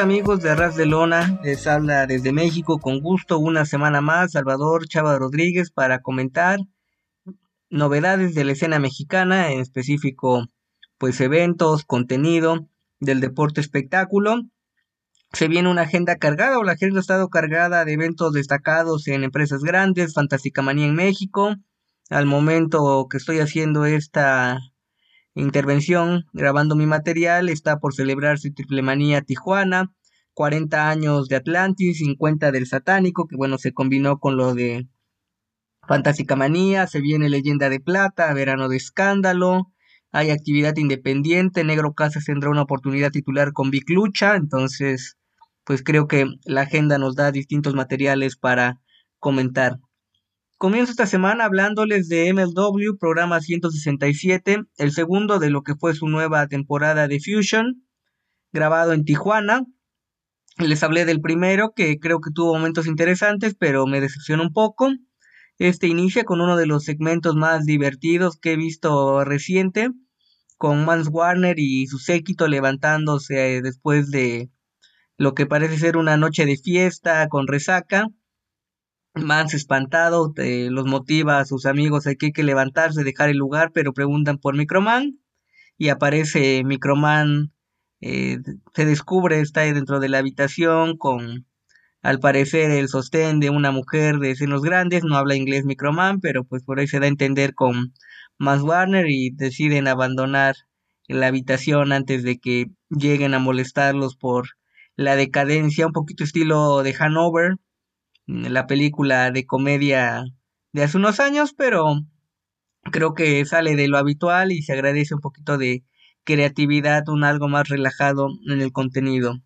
¿qué tal amigos de Arras de Lona? Les habla desde México con gusto una semana más Salvador Chava Rodríguez para comentar novedades de la escena mexicana, en específico pues eventos, contenido del deporte espectáculo. Se viene una agenda cargada o la agenda ha estado cargada de eventos destacados en empresas grandes, Fantástica Manía en México. Al momento que estoy haciendo esta intervención grabando mi material. Está por celebrarse Triple Manía Tijuana, 40 años de Atlantis, 50 del Satánico, que bueno, se combinó con lo de Fantástica Manía, se viene Leyenda de Plata, Verano de Escándalo, hay actividad independiente, Negro Casas tendrá una oportunidad titular con Vic Lucha, entonces pues creo que la agenda nos da distintos materiales para comentar. Comienzo esta semana hablándoles de MLW, programa 167, el segundo de lo que fue su nueva temporada de Fusion, grabado en Tijuana. Les hablé del primero, que creo que tuvo momentos interesantes, pero me decepcionó un poco. Este inicia con uno de los segmentos más divertidos que he visto reciente, con Mans Warner y su séquito levantándose después de lo que parece ser una noche de fiesta con resaca Mans espantado los motiva a sus amigos hay que levantarse, dejar el lugar, pero preguntan por Microman y aparece Microman, eh, se descubre, está dentro de la habitación con al parecer el sostén de una mujer de senos grandes, no habla inglés Microman, pero pues por ahí se da a entender con Mans Warner y deciden abandonar la habitación antes de que lleguen a molestarlos por la decadencia, un poquito estilo de Hanover, la película de comedia de hace unos años, pero creo que sale de lo habitual y se agradece un poquito de creatividad, un algo más relajado en el contenido.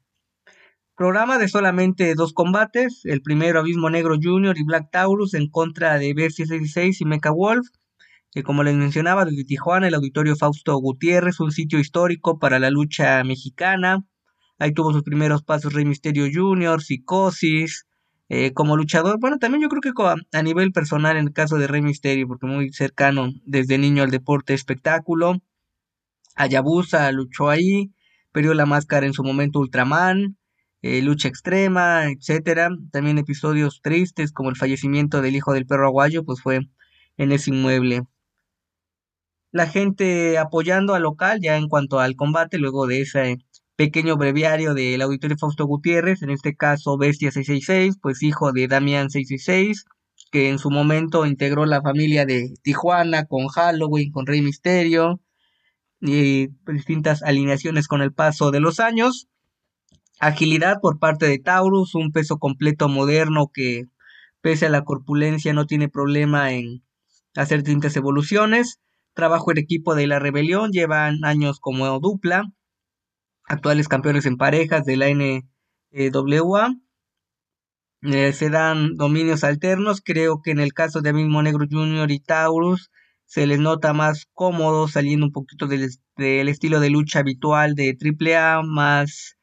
Programa de solamente dos combates, el primero Abismo Negro Jr. y Black Taurus en contra de Bestia 66 y Mecha Wolf, que como les mencionaba desde Tijuana, el auditorio Fausto Gutiérrez, un sitio histórico para la lucha mexicana. Ahí tuvo sus primeros pasos Rey Misterio Jr., Psicosis, eh, como luchador, bueno, también yo creo que a nivel personal en el caso de Rey Misterio, porque muy cercano desde niño al deporte espectáculo, Ayabusa luchó ahí, perdió la máscara en su momento Ultraman, eh, lucha extrema, etcétera. También episodios tristes como el fallecimiento del hijo del perro aguayo, pues fue en ese inmueble. La gente apoyando al local ya en cuanto al combate, luego de ese pequeño breviario del auditorio Fausto Gutiérrez, en este caso Bestia 666, pues hijo de Damián 666, que en su momento integró la familia de Tijuana con Halloween, con Rey Misterio, y distintas alineaciones con el paso de los años. Agilidad por parte de Taurus, un peso completo moderno que pese a la corpulencia no tiene problema en hacer distintas evoluciones. Trabajo en equipo de la rebelión, llevan años como dupla actuales campeones en parejas de la NWA. Eh, se dan dominios alternos. Creo que en el caso de Mismo Negro Jr. y Taurus se les nota más cómodo saliendo un poquito del, estilo de lucha habitual de AAA, más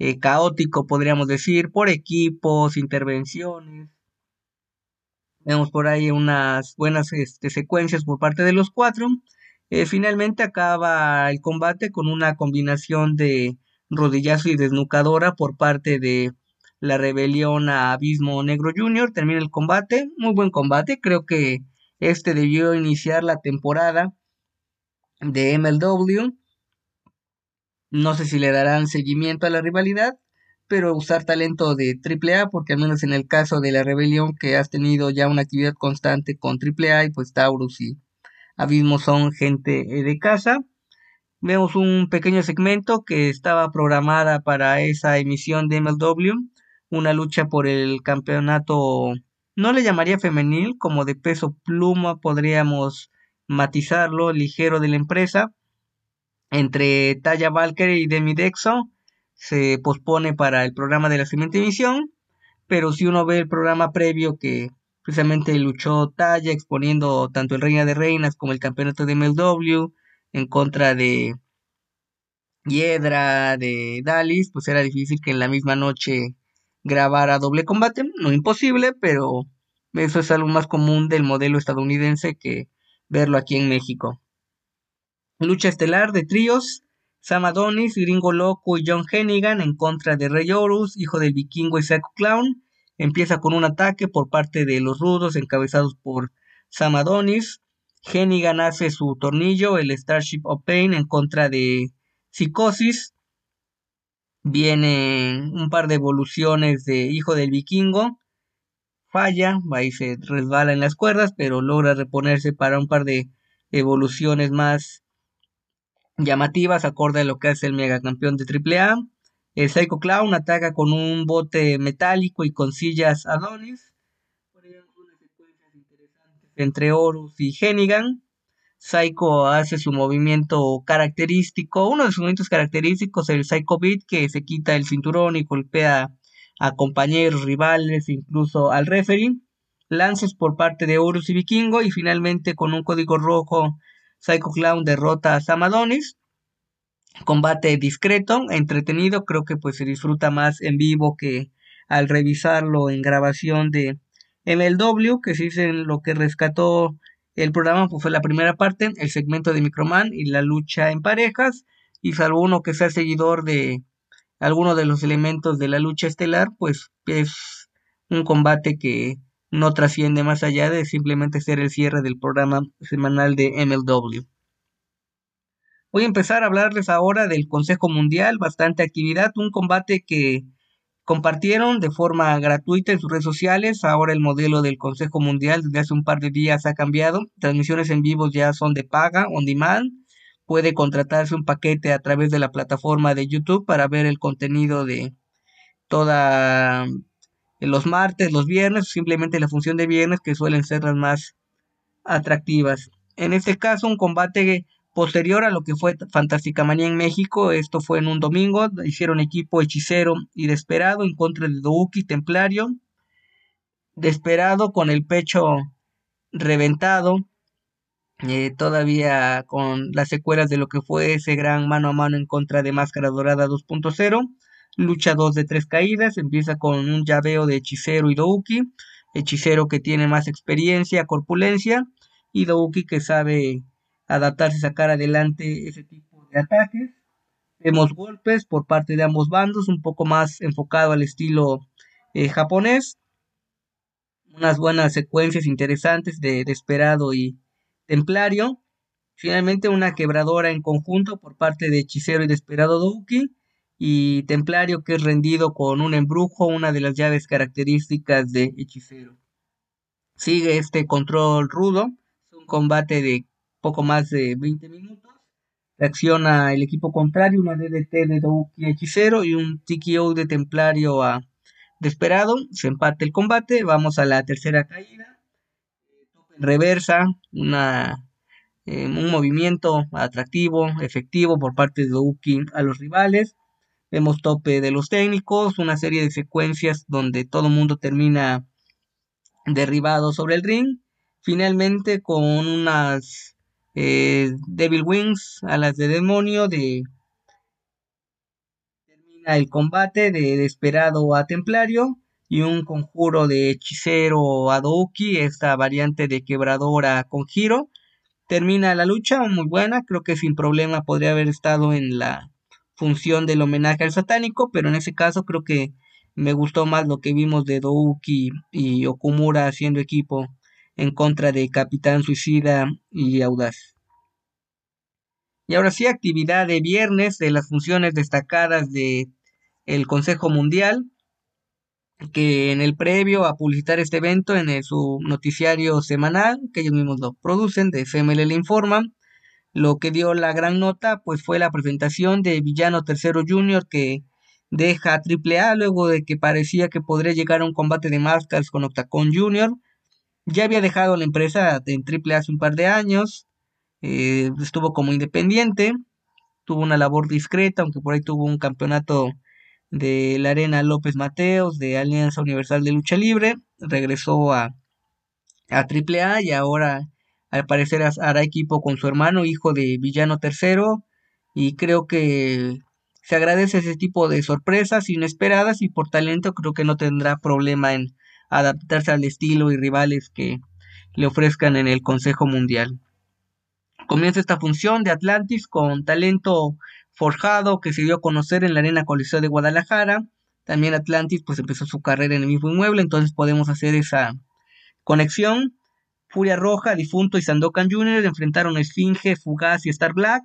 eh, caótico podríamos decir, por equipos, intervenciones. Vemos por ahí unas buenas este, secuencias por parte de los cuatro. Eh, finalmente acaba el combate con una combinación de rodillazo y desnucadora por parte de la rebelión a Abismo Negro Jr. Termina el combate, muy buen combate, creo que este debió iniciar la temporada de MLW. No sé si le darán seguimiento a la rivalidad, pero usar talento de AAA, porque al menos en el caso de la rebelión que has tenido ya una actividad constante con AAA y pues Taurus y Abismo son gente eh, de casa. Vemos un pequeño segmento que estaba programada para esa emisión de MLW, una lucha por el campeonato, no le llamaría femenil, como de peso pluma podríamos matizarlo, ligero de la empresa, entre Taya Valkyrie y Demi Dexo, se pospone para el programa de la siguiente emisión, pero si uno ve el programa previo que precisamente luchó Talla exponiendo tanto el Reina de Reinas como el campeonato de MLW en contra de Hiedra, de Dalis, pues era difícil que en la misma noche grabara doble combate, no imposible, pero eso es algo más común del modelo estadounidense que verlo aquí en México. Lucha estelar de tríos, Sam Adonis, Gringo Loco y John Hennigan en contra de Rey Horus, hijo del vikingo y Psycho Clown. Empieza con un ataque por parte de los rudos encabezados por Sam Adonis. Hennigan hace su tornillo, el Starship of Pain, en contra de Psicosis. Vienen un par de evoluciones de Hijo del Vikingo. Falla, y se resbala en las cuerdas, pero logra reponerse para un par de evoluciones más llamativas, acorde a lo que hace el megacampeón de AAA. El Psycho Clown ataca con un bote metálico y con sillas Adonis. Entre Horus y Hennigan. Psycho hace su movimiento característico, uno de sus movimientos característicos, el Psycho Beat, que se quita el cinturón y golpea a compañeros, rivales, incluso al referee. Lances por parte de Horus y Vikingo y finalmente con un código rojo Psycho Clown derrota a Samadonis. Combate discreto, entretenido, creo que pues se disfruta más en vivo que al revisarlo en grabación de MLW, que se dice lo que rescató el programa pues, fue la primera parte, el segmento de Microman y la lucha en parejas. Y salvo uno que sea seguidor de alguno de los elementos de la lucha estelar, pues es un combate que no trasciende más allá de simplemente ser el cierre del programa semanal de MLW. Voy a empezar a hablarles ahora del Consejo Mundial, bastante actividad, un combate que Compartieron de forma gratuita en sus redes sociales. Ahora el modelo del Consejo Mundial desde hace un par de días ha cambiado. Transmisiones en vivo ya son de paga, on demand. Puede contratarse un paquete a través de la plataforma de YouTube para ver el contenido de toda los martes, los viernes, simplemente la función de viernes que suelen ser las más atractivas. En este caso, un combate Posterior a lo que fue Fantástica Manía en México, esto fue en un domingo, hicieron equipo hechicero y desesperado en contra de Douki Templario. Desesperado con el pecho reventado, eh, todavía con las secuelas de lo que fue ese gran mano a mano en contra de Máscara Dorada 2.0. Lucha 2 de 3 caídas, empieza con un llaveo de hechicero y Douki. Hechicero que tiene más experiencia, corpulencia, y Douki que sabe adaptarse y sacar adelante ese tipo de ataques. Vemos golpes por parte de ambos bandos, un poco más enfocado al estilo eh, japonés. Unas buenas secuencias interesantes de Desperado y Templario. Finalmente una quebradora en conjunto por parte de Hechicero y Desperado Douki. Y Templario que es rendido con un embrujo, una de las llaves características de Hechicero. Sigue este control rudo. Es un combate de poco más de 20 minutos. Reacciona el equipo contrario, una DDT de Douki hechicero y un TKO de Templario a Desperado. Se empate el combate. Vamos a la tercera caída. Reversa, una, eh, un movimiento atractivo, efectivo por parte de Douki a los rivales. Vemos tope de los técnicos, una serie de secuencias donde todo el mundo termina derribado sobre el ring. Finalmente con unas eh, Devil Wings a las de demonio de termina el combate de Desperado a Templario y un conjuro de hechicero a Douki, esta variante de quebradora con giro. Termina la lucha, muy buena, creo que sin problema podría haber estado en la función del homenaje al satánico, pero en ese caso creo que me gustó más lo que vimos de Douki y Okumura haciendo equipo en contra de Capitán Suicida y Audaz. Y ahora sí, actividad de viernes de las funciones destacadas de Consejo Mundial, que en el previo a publicitar este evento en su noticiario semanal, que ellos mismos lo producen, de FML le informan, lo que dio la gran nota pues fue la presentación de Villano Tercero Junior que deja a luego de que parecía que podría llegar a un combate de máscaras con Octacon Junior ya había dejado la empresa en Triple hace un par de años, eh, estuvo como independiente, tuvo una labor discreta, aunque por ahí tuvo un campeonato de la Arena López Mateos, de Alianza Universal de Lucha Libre, regresó a, a AAA y ahora al parecer hará equipo con su hermano, hijo de Villano Tercero, y creo que se agradece ese tipo de sorpresas inesperadas y por talento creo que no tendrá problema en adaptarse al estilo y rivales que le ofrezcan en el Consejo Mundial. Comienza esta función de Atlantis con talento forjado que se dio a conocer en la Arena Coliseo de Guadalajara. También Atlantis pues empezó su carrera en el mismo inmueble, entonces podemos hacer esa conexión. Furia Roja, Difunto y Sandokan Jr. enfrentaron a Esfinge, Fugaz y Star Black.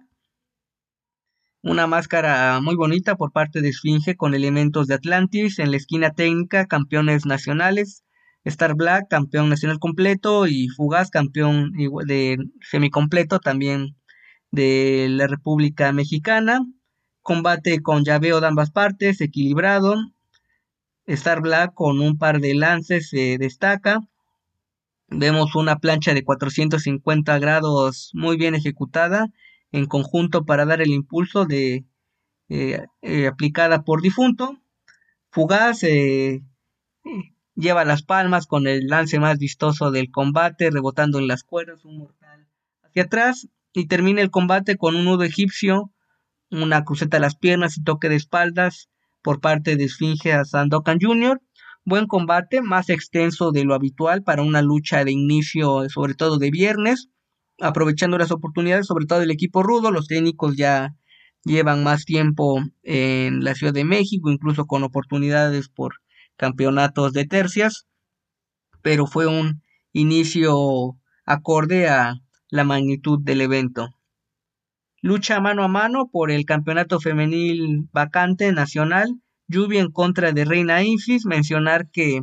Una máscara muy bonita por parte de Esfinge con elementos de Atlantis. En la esquina técnica, campeones nacionales. Star Black, campeón nacional completo. Y Fugaz, campeón de semicompleto también de la República Mexicana. Combate con llaveo de ambas partes, equilibrado. Star Black con un par de lances se destaca. Vemos una plancha de 450 grados muy bien ejecutada en conjunto para dar el impulso de eh, eh, aplicada por difunto. Fugaz eh, lleva las palmas con el lance más vistoso del combate, rebotando en las cuerdas, un mortal hacia atrás y termina el combate con un nudo egipcio, una cruceta a las piernas y toque de espaldas por parte de Esfinge a Sandokan Jr. Buen combate, más extenso de lo habitual para una lucha de inicio, sobre todo de viernes, aprovechando las oportunidades, sobre todo del equipo rudo. Los técnicos ya llevan más tiempo en la Ciudad de México, incluso con oportunidades por campeonatos de tercias, pero fue un inicio acorde a la magnitud del evento. Lucha mano a mano por el campeonato femenil vacante nacional Lluvia en contra de Reina Isis. Mencionar que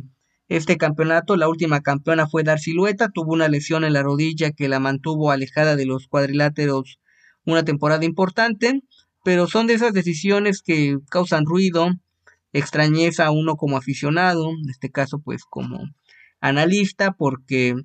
este campeonato, la última campeona fue Dar Silueta, tuvo una lesión en la rodilla que la mantuvo alejada de los cuadriláteros una temporada importante, pero son de esas decisiones que causan ruido, extrañeza a uno como aficionado, en este caso pues como analista, porque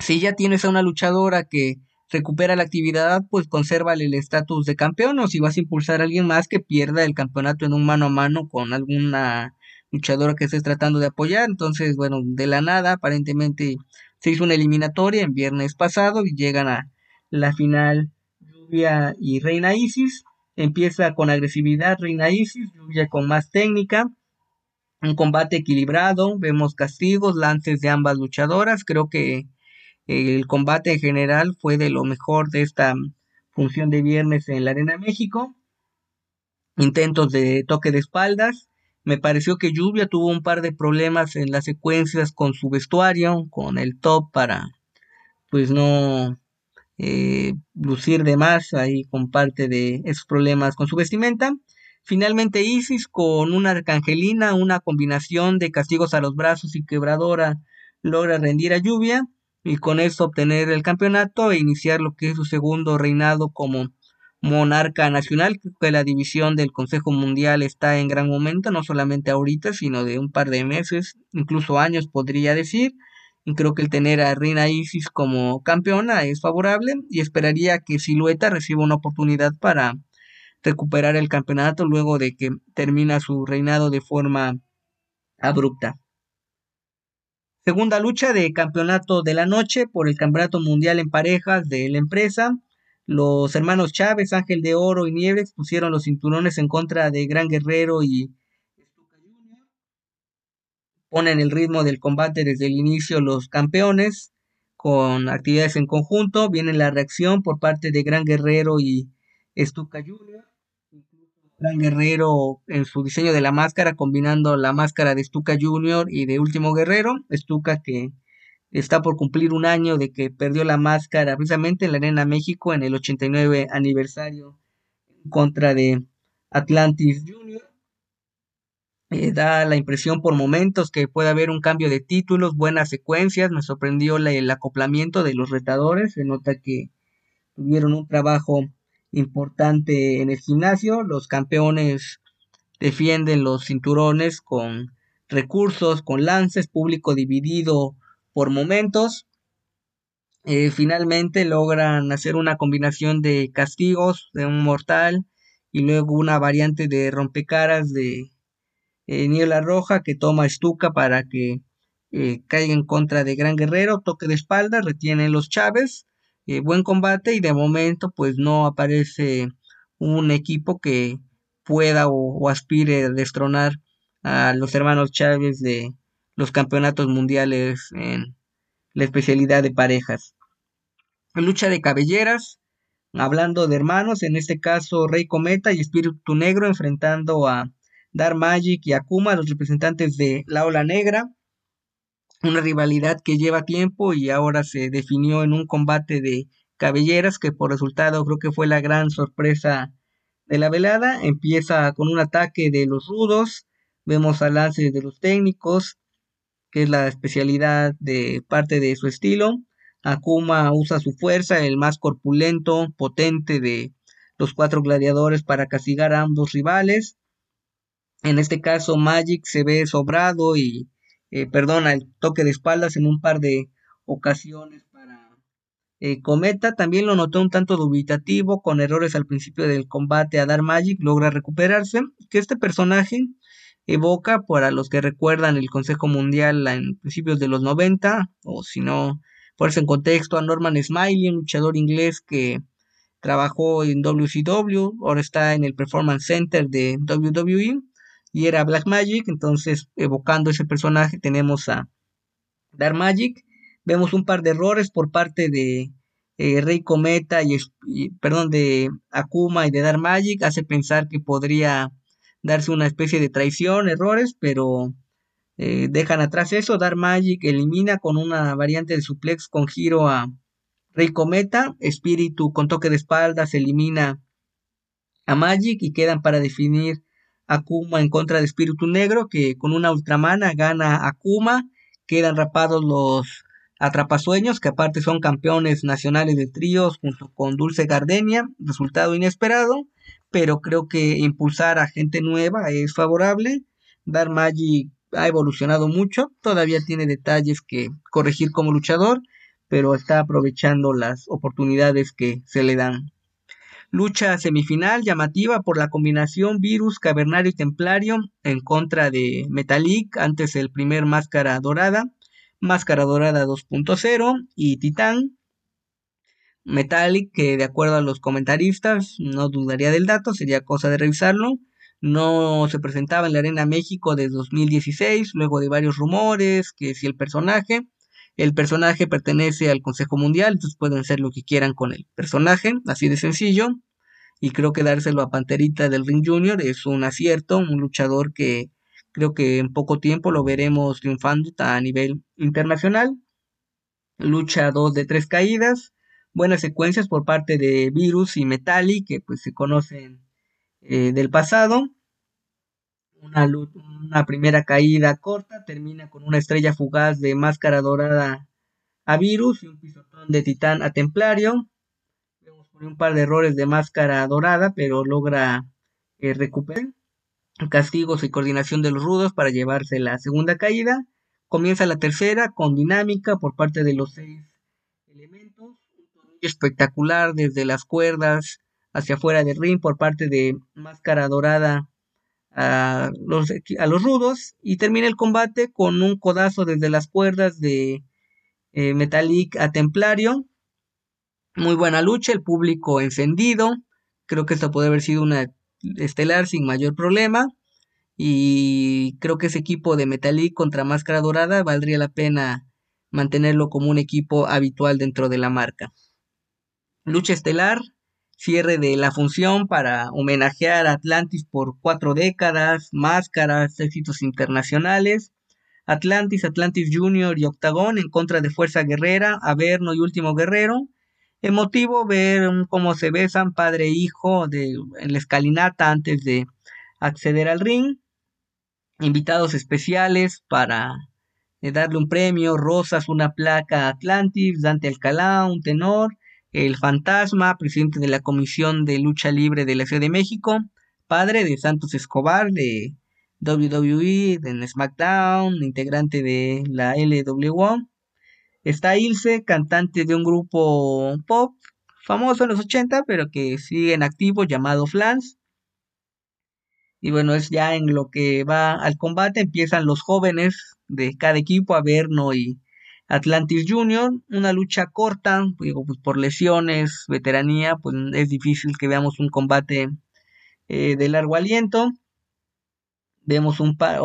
si ya tienes a una luchadora que recupera la actividad, pues conserva el estatus de campeón o si vas a impulsar a alguien más que pierda el campeonato en un mano a mano con alguna luchadora que estés tratando de apoyar. Entonces, bueno, de la nada, aparentemente se hizo una eliminatoria en viernes pasado y llegan a la final Lluvia y Reina Isis. Empieza con agresividad Reina Isis, Lluvia con más técnica. Un combate equilibrado, vemos castigos, lances de ambas luchadoras. Creo que el combate en general fue de lo mejor de esta función de viernes en la Arena México. Intentos de toque de espaldas. Me pareció que Lluvia tuvo un par de problemas en las secuencias con su vestuario, con el top para pues no eh, lucir de más ahí con parte de esos problemas con su vestimenta. Finalmente Isis con una arcangelina, una combinación de castigos a los brazos y quebradora logra rendir a Lluvia y con eso obtener el campeonato e iniciar lo que es su segundo reinado como monarca nacional. Creo que la división del Consejo Mundial está en gran momento, no solamente ahorita, sino de un par de meses, incluso años podría decir. Y creo que el tener a Reina Isis como campeona es favorable y esperaría que Silueta reciba una oportunidad para recuperar el campeonato luego de que termina su reinado de forma abrupta. Segunda lucha de campeonato de la noche por el campeonato mundial en parejas de la empresa. Los hermanos Chávez, Ángel de Oro y Nieves pusieron los cinturones en contra de Gran Guerrero y Ponen el ritmo del combate desde el inicio los campeones con actividades en conjunto. Viene la reacción por parte de Gran Guerrero y Stuka Junior. Gran Guerrero en su diseño de la máscara, combinando la máscara de Stuka Junior y de Último Guerrero. Stuka que está por cumplir un año de que perdió la máscara precisamente en la Arena México en el 89 aniversario contra de Atlantis Junior. Eh, da la impresión por momentos que puede haber un cambio de títulos, buenas secuencias. Me sorprendió el acoplamiento de los retadores. Se nota que tuvieron un trabajo importante en el gimnasio. Los campeones defienden los cinturones con recursos, con lances, público dividido por momentos. Eh, finalmente logran hacer una combinación de castigos de un mortal y luego una variante de rompecaras de eh, niebla roja que toma estuca para que eh, caiga en contra de Gran Guerrero, toque de espalda, retiene los Chávez eh, buen combate y de momento pues no aparece un equipo que pueda o, aspire a destronar a los hermanos Chávez de los campeonatos mundiales en la especialidad de parejas. Lucha de cabelleras, hablando de hermanos, en este caso Rey Cometa y Espíritu Negro enfrentando a Dark Magic y Akuma, los representantes de la Ola Negra. Una rivalidad que lleva tiempo y ahora se definió en un combate de cabelleras que por resultado creo que fue la gran sorpresa de la velada. Empieza con un ataque de los rudos, vemos al lance de los técnicos, que es la especialidad de parte de su estilo. Akuma usa su fuerza, el más corpulento, potente de los cuatro gladiadores para castigar a ambos rivales. En este caso, Magic se ve sobrado y eh, perdona el toque de espaldas en un par de ocasiones para eh, Cometa. También lo notó un tanto dubitativo, con errores al principio del combate a Dar Magic, logra recuperarse. Que este personaje evoca, para los que recuerdan el Consejo Mundial en principios de los 90, o si no, por eso en contexto, a Norman Smiley, un luchador inglés que trabajó en WCW, ahora está en el Performance Center de WWE y era Black Magic, entonces evocando ese personaje tenemos a Dark Magic, vemos un par de errores por parte de eh, Rey Cometa y, perdón de Akuma y de Dark Magic, hace pensar que podría darse una especie de traición, errores, pero eh, dejan atrás eso, Dark Magic elimina con una variante de suplex con giro a Rey Cometa, Espíritu con toque de espaldas elimina a Magic y quedan para definir Akuma en contra de Espíritu Negro, que con una Ultramana gana Akuma, quedan rapados los Atrapasueños, que aparte son campeones nacionales de tríos junto con Dulce Gardenia, resultado inesperado, pero creo que impulsar a gente nueva es favorable. Dark Magic ha evolucionado mucho, todavía tiene detalles que corregir como luchador, pero está aprovechando las oportunidades que se le dan. Lucha semifinal llamativa por la combinación Virus, Cavernario y Templario en contra de Metalik, antes el primer Máscara Dorada, Máscara Dorada 2.0 y Titán. Metallic, que de acuerdo a los comentaristas, no dudaría del dato, sería cosa de revisarlo. No se presentaba en la Arena México desde 2016, luego de varios rumores, que si el personaje, el personaje pertenece al Consejo Mundial, entonces pueden hacer lo que quieran con el personaje, así de sencillo. Y creo que dárselo a Panterita del Ring Junior es un acierto, un luchador que creo que en poco tiempo lo veremos triunfando a nivel internacional. Lucha 2 de tres caídas, buenas secuencias por parte de Virus y Metallic, que pues se conocen eh, del pasado. Una, una, primera caída corta termina con una estrella fugaz de máscara dorada a Virus y un pisotón de Titán a Templario. Vemos por un par de errores de máscara dorada, pero logra eh, recuperar castigos y coordinación de los rudos para llevarse la segunda caída. Comienza la tercera con dinámica por parte de los seis elementos. Espectacular desde las cuerdas hacia afuera del ring por parte de Máscara Dorada a los, a los rudos. Y termina el combate con un codazo desde las cuerdas de eh, Metallic a Templario. Muy buena lucha, el público encendido. Creo que esta puede haber sido una estelar sin mayor problema. Y creo que ese equipo de Metalik contra Máscara Dorada valdría la pena mantenerlo como un equipo habitual dentro de la marca. Lucha estelar, cierre de la función para homenajear a Atlantis por cuatro décadas, máscaras, éxitos internacionales. Atlantis, Atlantis Junior y Octagón en contra de Fuerza Guerrera, Averno y Último Guerrero. Emotivo ver cómo se besan padre e hijo de, en la escalinata antes de acceder al ring. Invitados especiales para eh, darle un premio, Rosas, una placa Atlantis, Dante Alcalá, un tenor, el Fantasma, presidente de la Comisión de Lucha Libre de la Ciudad de México, padre de Santos Escobar de WWE, de SmackDown, integrante de la LWO, Está Ilse, cantante de un grupo pop famoso en los 80, pero que sigue en activo llamado Flans. Y bueno, es ya en lo que va al combate. Empiezan los jóvenes de cada equipo, Averno y Atlantis Junior. Una lucha corta, digo, pues por lesiones, veteranía, pues es difícil que veamos un combate eh, de largo aliento. Vemos un par,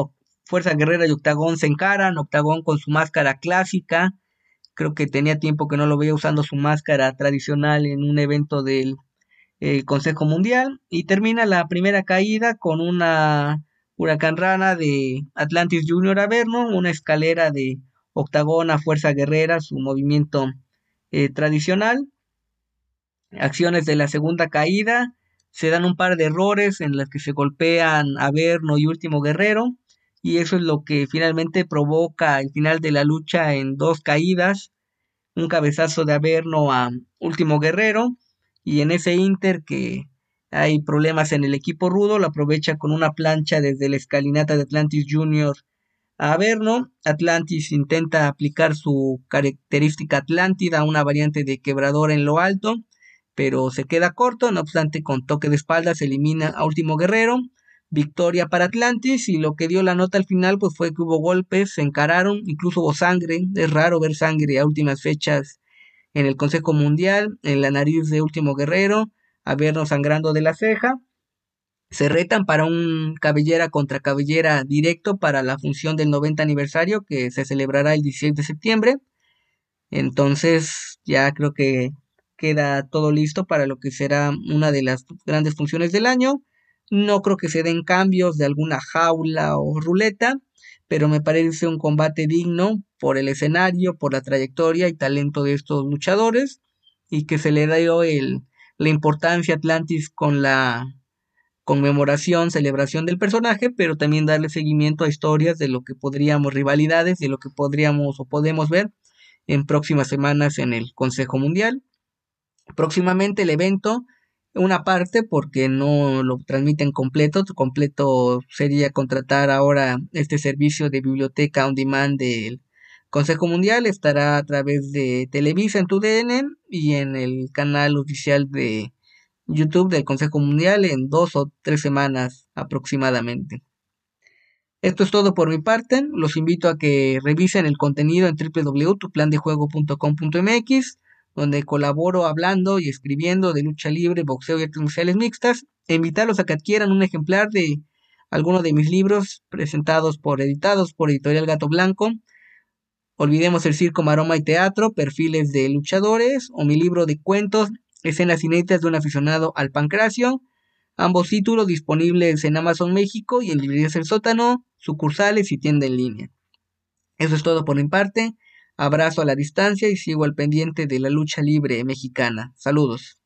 Fuerza Guerrera y Octagón se encaran, Octagón con su máscara clásica, creo que tenía tiempo que no lo veía usando su máscara tradicional en un evento del Consejo Mundial y termina la primera caída con una huracán rana de Atlantis Junior Averno, una escalera de octagona, fuerza guerrera, su movimiento eh, tradicional. Acciones de la segunda caída, se dan un par de errores en las que se golpean Averno y Último Guerrero, y eso es lo que finalmente provoca el final de la lucha en dos caídas, un cabezazo de Averno a Último Guerrero, y en ese Inter que hay problemas en el equipo rudo, lo aprovecha con una plancha desde la escalinata de Atlantis Junior a Averno. Atlantis intenta aplicar su característica Atlántida, una variante de quebrador en lo alto, pero se queda corto, no obstante con toque de espalda se elimina a Último Guerrero. Victoria para Atlantis y lo que dio la nota al final pues fue que hubo golpes, se encararon, incluso hubo sangre, es raro ver sangre a últimas fechas en el Consejo Mundial, en la nariz de Último Guerrero, a vernos sangrando de la ceja. Se retan para un cabellera contra cabellera directo para la función del 90 aniversario que se celebrará el 16 de septiembre. Entonces ya creo que queda todo listo para lo que será una de las grandes funciones del año. No creo que se den cambios de alguna jaula o ruleta, pero me parece un combate digno por el escenario, por la trayectoria y talento de estos luchadores y que se le dio el, la importancia Atlantis con la conmemoración, celebración del personaje, pero también darle seguimiento a historias de lo que podríamos, rivalidades, de lo que podríamos o podemos ver en próximas semanas en el Consejo Mundial. Próximamente el evento, una parte porque no lo transmiten completo, completo sería contratar ahora este servicio de biblioteca on demand del Consejo Mundial estará a través de Televisa en TUDN y en el canal oficial de YouTube del Consejo Mundial en dos o tres semanas aproximadamente. Esto es todo por mi parte. Los invito a que revisen el contenido en www.tuplandejuego.com.mx, donde colaboro hablando y escribiendo de lucha libre, boxeo y artes marciales mixtas. E invitarlos a que adquieran un ejemplar de alguno de mis libros presentados por editados por Editorial Gato Blanco Olvidemos el circo, maroma y teatro, perfiles de luchadores, o mi libro de cuentos, escenas inéditas de un aficionado al pancracio. Ambos títulos disponibles en Amazon México y en Librerías El Sótano, sucursales y tienda en línea. Eso es todo por mi parte. Abrazo a la distancia y sigo al pendiente de la lucha libre mexicana. Saludos.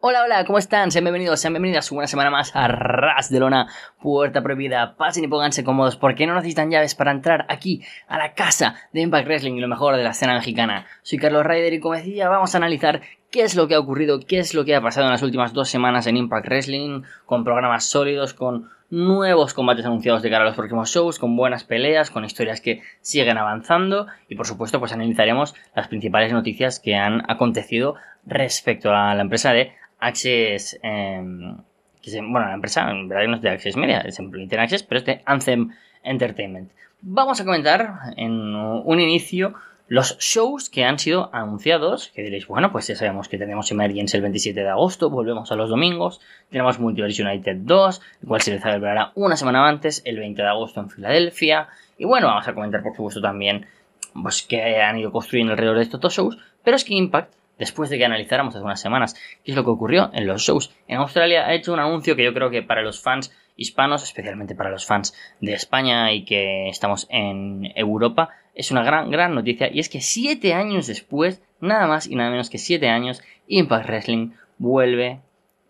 Hola, hola, ¿cómo están? Sean bienvenidos, sean bienvenidas una semana más a Ras de Lona, Puerta Prohibida. Pasen y pónganse cómodos porque no necesitan llaves para entrar aquí a la casa de Impact Wrestling y lo mejor de la escena mexicana. Soy Carlos Ryder y como decía, vamos a analizar qué es lo que ha ocurrido, qué es lo que ha pasado en las últimas dos semanas en Impact Wrestling, con programas sólidos, con nuevos combates anunciados de cara a los próximos shows, con buenas peleas, con historias que siguen avanzando y por supuesto pues analizaremos las principales noticias que han acontecido respecto a la empresa de Access, em, bueno, la empresa en verdad no es de Access Media, es Internet Access, pero es de Anthem Entertainment. Vamos a comentar en un inicio los shows que han sido anunciados, que diréis, bueno, pues ya sabemos que tenemos Emergence el 27 de agosto, volvemos a los domingos, tenemos Multiverse United 2, el cual se celebrará una semana antes, el 20 de agosto en Filadelfia, y bueno, vamos a comentar por supuesto también pues, que han ido construyendo alrededor de estos dos shows, pero es que Impact después de que analizáramos hace unas semanas qué es lo que ocurrió en los shows en Australia, ha hecho un anuncio que yo creo que para los fans hispanos, especialmente para los fans de España y que estamos en Europa, es una gran, gran noticia. Y es que siete años después, nada más y nada menos que siete años, Impact Wrestling vuelve.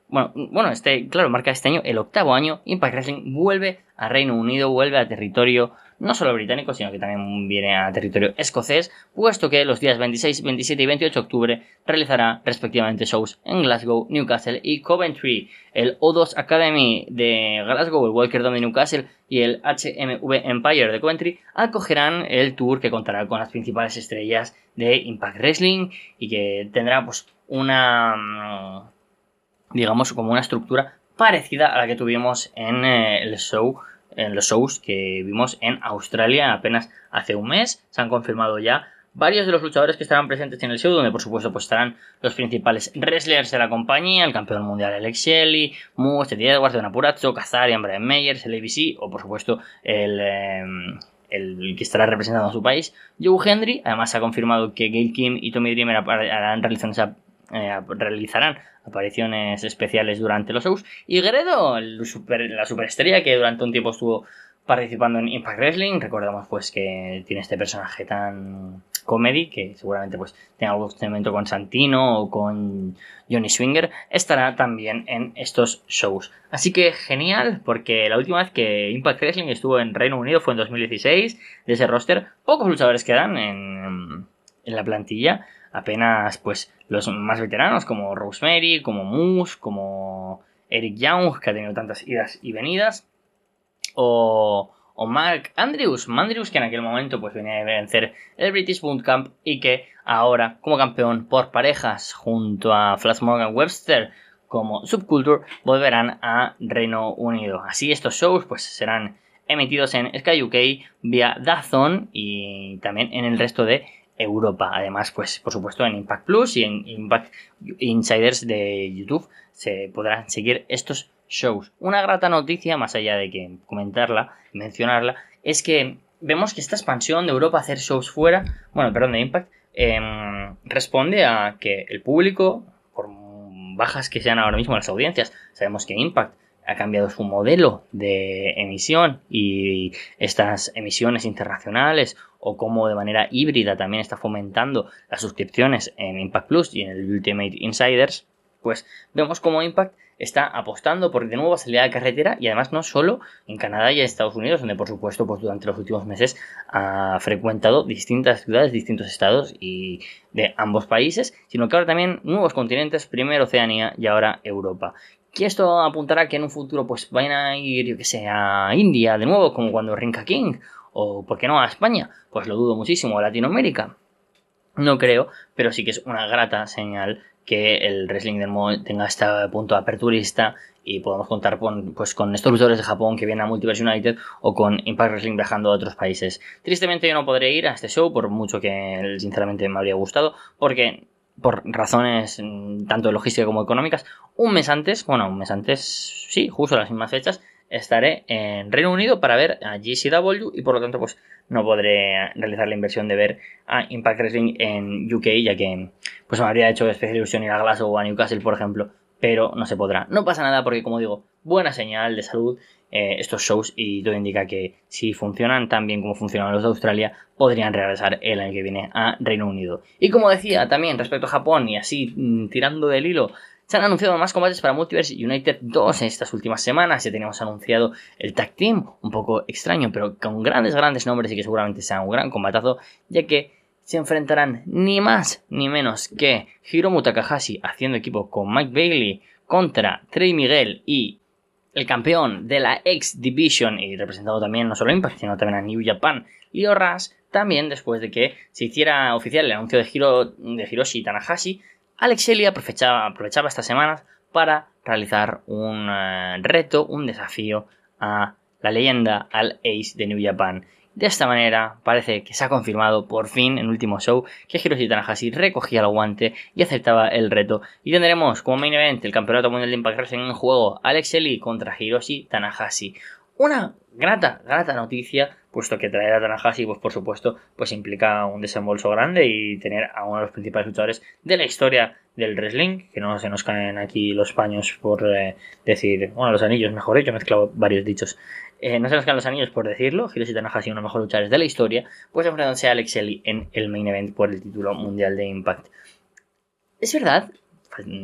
Bueno, bueno, este, claro, marca este año, el octavo año, Impact Wrestling vuelve a Reino Unido, vuelve a territorio no solo británico, sino que también viene a territorio escocés, puesto que los días 26, 27 y 28 de octubre realizará respectivamente shows en Glasgow, Newcastle y Coventry. El O2 Academy de Glasgow, el Walker Dome de Newcastle y el HMV Empire de Coventry acogerán el tour que contará con las principales estrellas de Impact Wrestling y que tendrá pues una mm, digamos como una estructura parecida a la que tuvimos en eh, el show en los shows que vimos en Australia apenas hace un mes. Se han confirmado ya varios de los luchadores que estarán presentes en el show, donde por supuesto pues estarán los principales wrestlers de la compañía, el campeón mundial Alex Shelley, Moose, Eddie Edwards, Don Apurazzo, Kazarian, Brian Meyers, el ABC o por supuesto el, em, el que estará representando a su país, Joe Hendry. Además, se ha confirmado que Gail Kim y Tommy Dreamer harán realizarán, eh, realizarán apariciones especiales durante los shows. Y Gredo, la superestrella que durante un tiempo estuvo participando en Impact Wrestling. Recordamos pues que tiene este personaje tan comedy que seguramente pues tenga algún elemento con Santino o con Johnny Swinger. Estará también en estos shows. Así que genial porque la última vez que Impact Wrestling estuvo en Reino Unido fue en 2016. De ese roster pocos luchadores quedan en, en la plantilla. Apenas pues los más veteranos como Rosemary, como Moose, como Eric Young que ha tenido tantas idas y venidas o, Mark Andrews, Mandrews que en aquel momento pues venía a vencer el British Bootcamp y que ahora como campeón por parejas junto a Flash Morgan Webster como Subculture volverán a Reino Unido. Así estos shows pues serán emitidos en Sky UK vía Dazon y también en el resto de Europa. Además, pues por supuesto en Impact Plus y en Impact Insiders de YouTube se podrán seguir estos shows. Una grata noticia, más allá de que comentarla, mencionarla, es que vemos que esta expansión de Europa a hacer shows fuera, bueno, perdón, de Impact, em, responde a que el público, por bajas que sean ahora mismo las audiencias, sabemos que Impact ha cambiado su modelo de emisión y estas emisiones internacionales o como de manera híbrida también está fomentando las suscripciones en Impact Plus y en el Ultimate Insiders, pues vemos como Impact está apostando por de nuevo salir a la carretera y además no solo en Canadá y en Estados Unidos, donde por supuesto pues durante los últimos meses ha frecuentado distintas ciudades, distintos estados y de ambos países, sino que ahora también nuevos continentes, primero Oceanía y ahora Europa. Y esto apuntará que en un futuro pues vayan a ir, yo que sé, a India de nuevo, como cuando Rinca King, o por qué no a España, pues lo dudo muchísimo, a Latinoamérica. No creo, pero sí que es una grata señal que el wrestling del modo tenga este punto aperturista y podamos contar con, pues, con estos luchadores de Japón que vienen a Multiverse United o con Impact Wrestling viajando a otros países. Tristemente yo no podré ir a este show por mucho que sinceramente me habría gustado porque por razones mm, tanto logísticas como económicas, un mes antes, bueno, un mes antes, sí, justo las mismas fechas, estaré en Reino Unido para ver a GCW y por lo tanto pues no podré realizar la inversión de ver a Impact Wrestling en UK ya que pues me habría hecho especial ilusión ir a Glasgow o a Newcastle por ejemplo pero no se podrá. No pasa nada porque como digo, buena señal de salud eh, estos shows y todo indica que si funcionan tan bien como funcionan los de Australia podrían regresar el año que viene a Reino Unido. Y como decía también respecto a Japón y así mm, tirando del hilo se han anunciado más combates para Multiverse United 2 en estas últimas semanas. Ya teníamos anunciado el Tag Team, un poco extraño, pero con grandes, grandes nombres y que seguramente sea un gran combatazo, ya que se enfrentarán ni más ni menos que Hiromu Takahashi haciendo equipo con Mike Bailey contra Trey Miguel y el campeón de la X Division y representado también no solo a Impact sino también a New Japan, Leo Rush, también después de que se hiciera oficial el anuncio de, Hiro, de Hiroshi Tanahashi Alex Shelley aprovechaba, aprovechaba estas semanas para realizar un eh, reto, un desafío a la leyenda al Ace de New Japan. De esta manera, parece que se ha confirmado por fin en el último show que Hiroshi Tanahashi recogía el guante y aceptaba el reto. Y tendremos como main event el Campeonato Mundial de Impact Wrestling en juego Alex Shelley contra Hiroshi Tanahashi. Una grata, grata noticia, puesto que traer a Tanahashi, pues por supuesto, pues implica un desembolso grande y tener a uno de los principales luchadores de la historia del wrestling, que no se nos caen aquí los paños por eh, decir, bueno, los anillos, mejor dicho, mezclado varios dichos. Eh, no se nos caen los anillos por decirlo, Hiroshi Tanahashi, uno de los mejores luchadores de la historia, pues enfrentándose a Alex Shelley en el main event por el título mundial de Impact. Es verdad,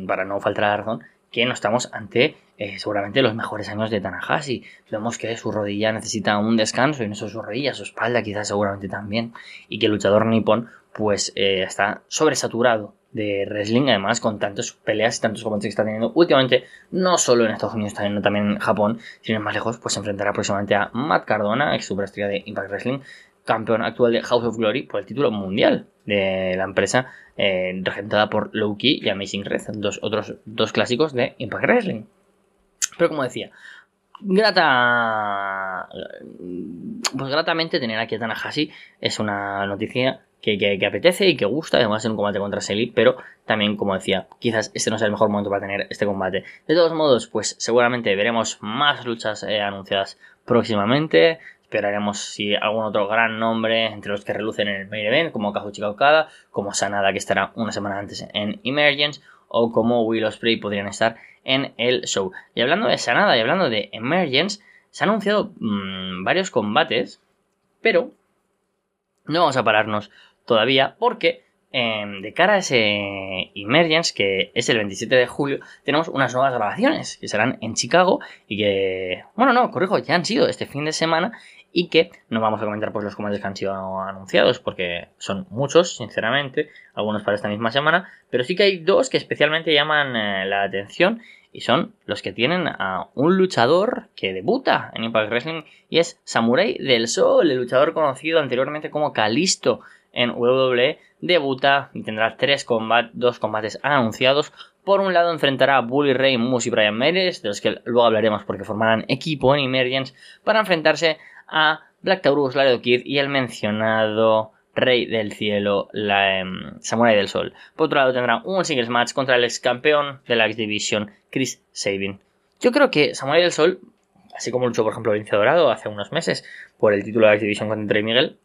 para no faltar la razón, que no estamos ante eh, seguramente los mejores años de Tanahashi. Vemos que su rodilla necesita un descanso y no solo su rodilla, su espalda quizás seguramente también. Y que el luchador nipón pues eh, está sobresaturado de wrestling, además con tantas peleas y tantos combates que está teniendo últimamente, no solo en Estados Unidos, también, también en Japón, sino más lejos, pues se enfrentará próximamente a Matt Cardona, ex superestrella de Impact Wrestling, campeón actual de House of Glory por el título mundial de la empresa eh, regentada por Loki y Amazing Red, dos otros dos clásicos de Impact Wrestling. Pero como decía, grata pues gratamente tener aquí a Tanahashi es una noticia que, apetece y que gusta, además en un combate contra Selly, pero también, como decía, quizás este no sea el mejor momento para tener este combate. De todos modos, pues seguramente veremos más luchas eh, anunciadas próximamente Esperaremos si algún otro gran nombre entre los que relucen en el main event, como Kazuchika Okada, como Sanada, que estará una semana antes en Emergence, o como Will Ospreay podrían estar en el show. Y hablando de Sanada y hablando de Emergence, se han anunciado mmm, varios combates, pero no vamos a pararnos todavía porque eh, de cara a ese Emergence, que es el 27 de julio, tenemos unas nuevas grabaciones que serán en Chicago y que, bueno, no, corrijo, ya han sido este fin de semana y que no vamos a comentar pues los combates que han sido anunciados porque son muchos, sinceramente, algunos para esta misma semana, pero sí que hay dos que especialmente llaman eh, la atención y son los que tienen a un luchador que debuta en Impact Wrestling y es Samurai del Sol, el luchador conocido anteriormente como Kalisto en WWE, debuta y tendrá tres combates, dos combates anunciados. Por un lado enfrentará a Bully Ray, Moose y Brian Meires, de los que luego hablaremos porque formarán equipo en Emergence, para enfrentarse a Black Taurus, Laredo Kid y el mencionado Rey del Cielo, la em, Samurai del Sol. Por otro lado tendrá un singles match contra el ex campeón de la X Division, Chris Sabin. Yo creo que Samurai del Sol, así como luchó por ejemplo Lince Dorado hace unos meses por el título de la X Division contra Trey Miguel,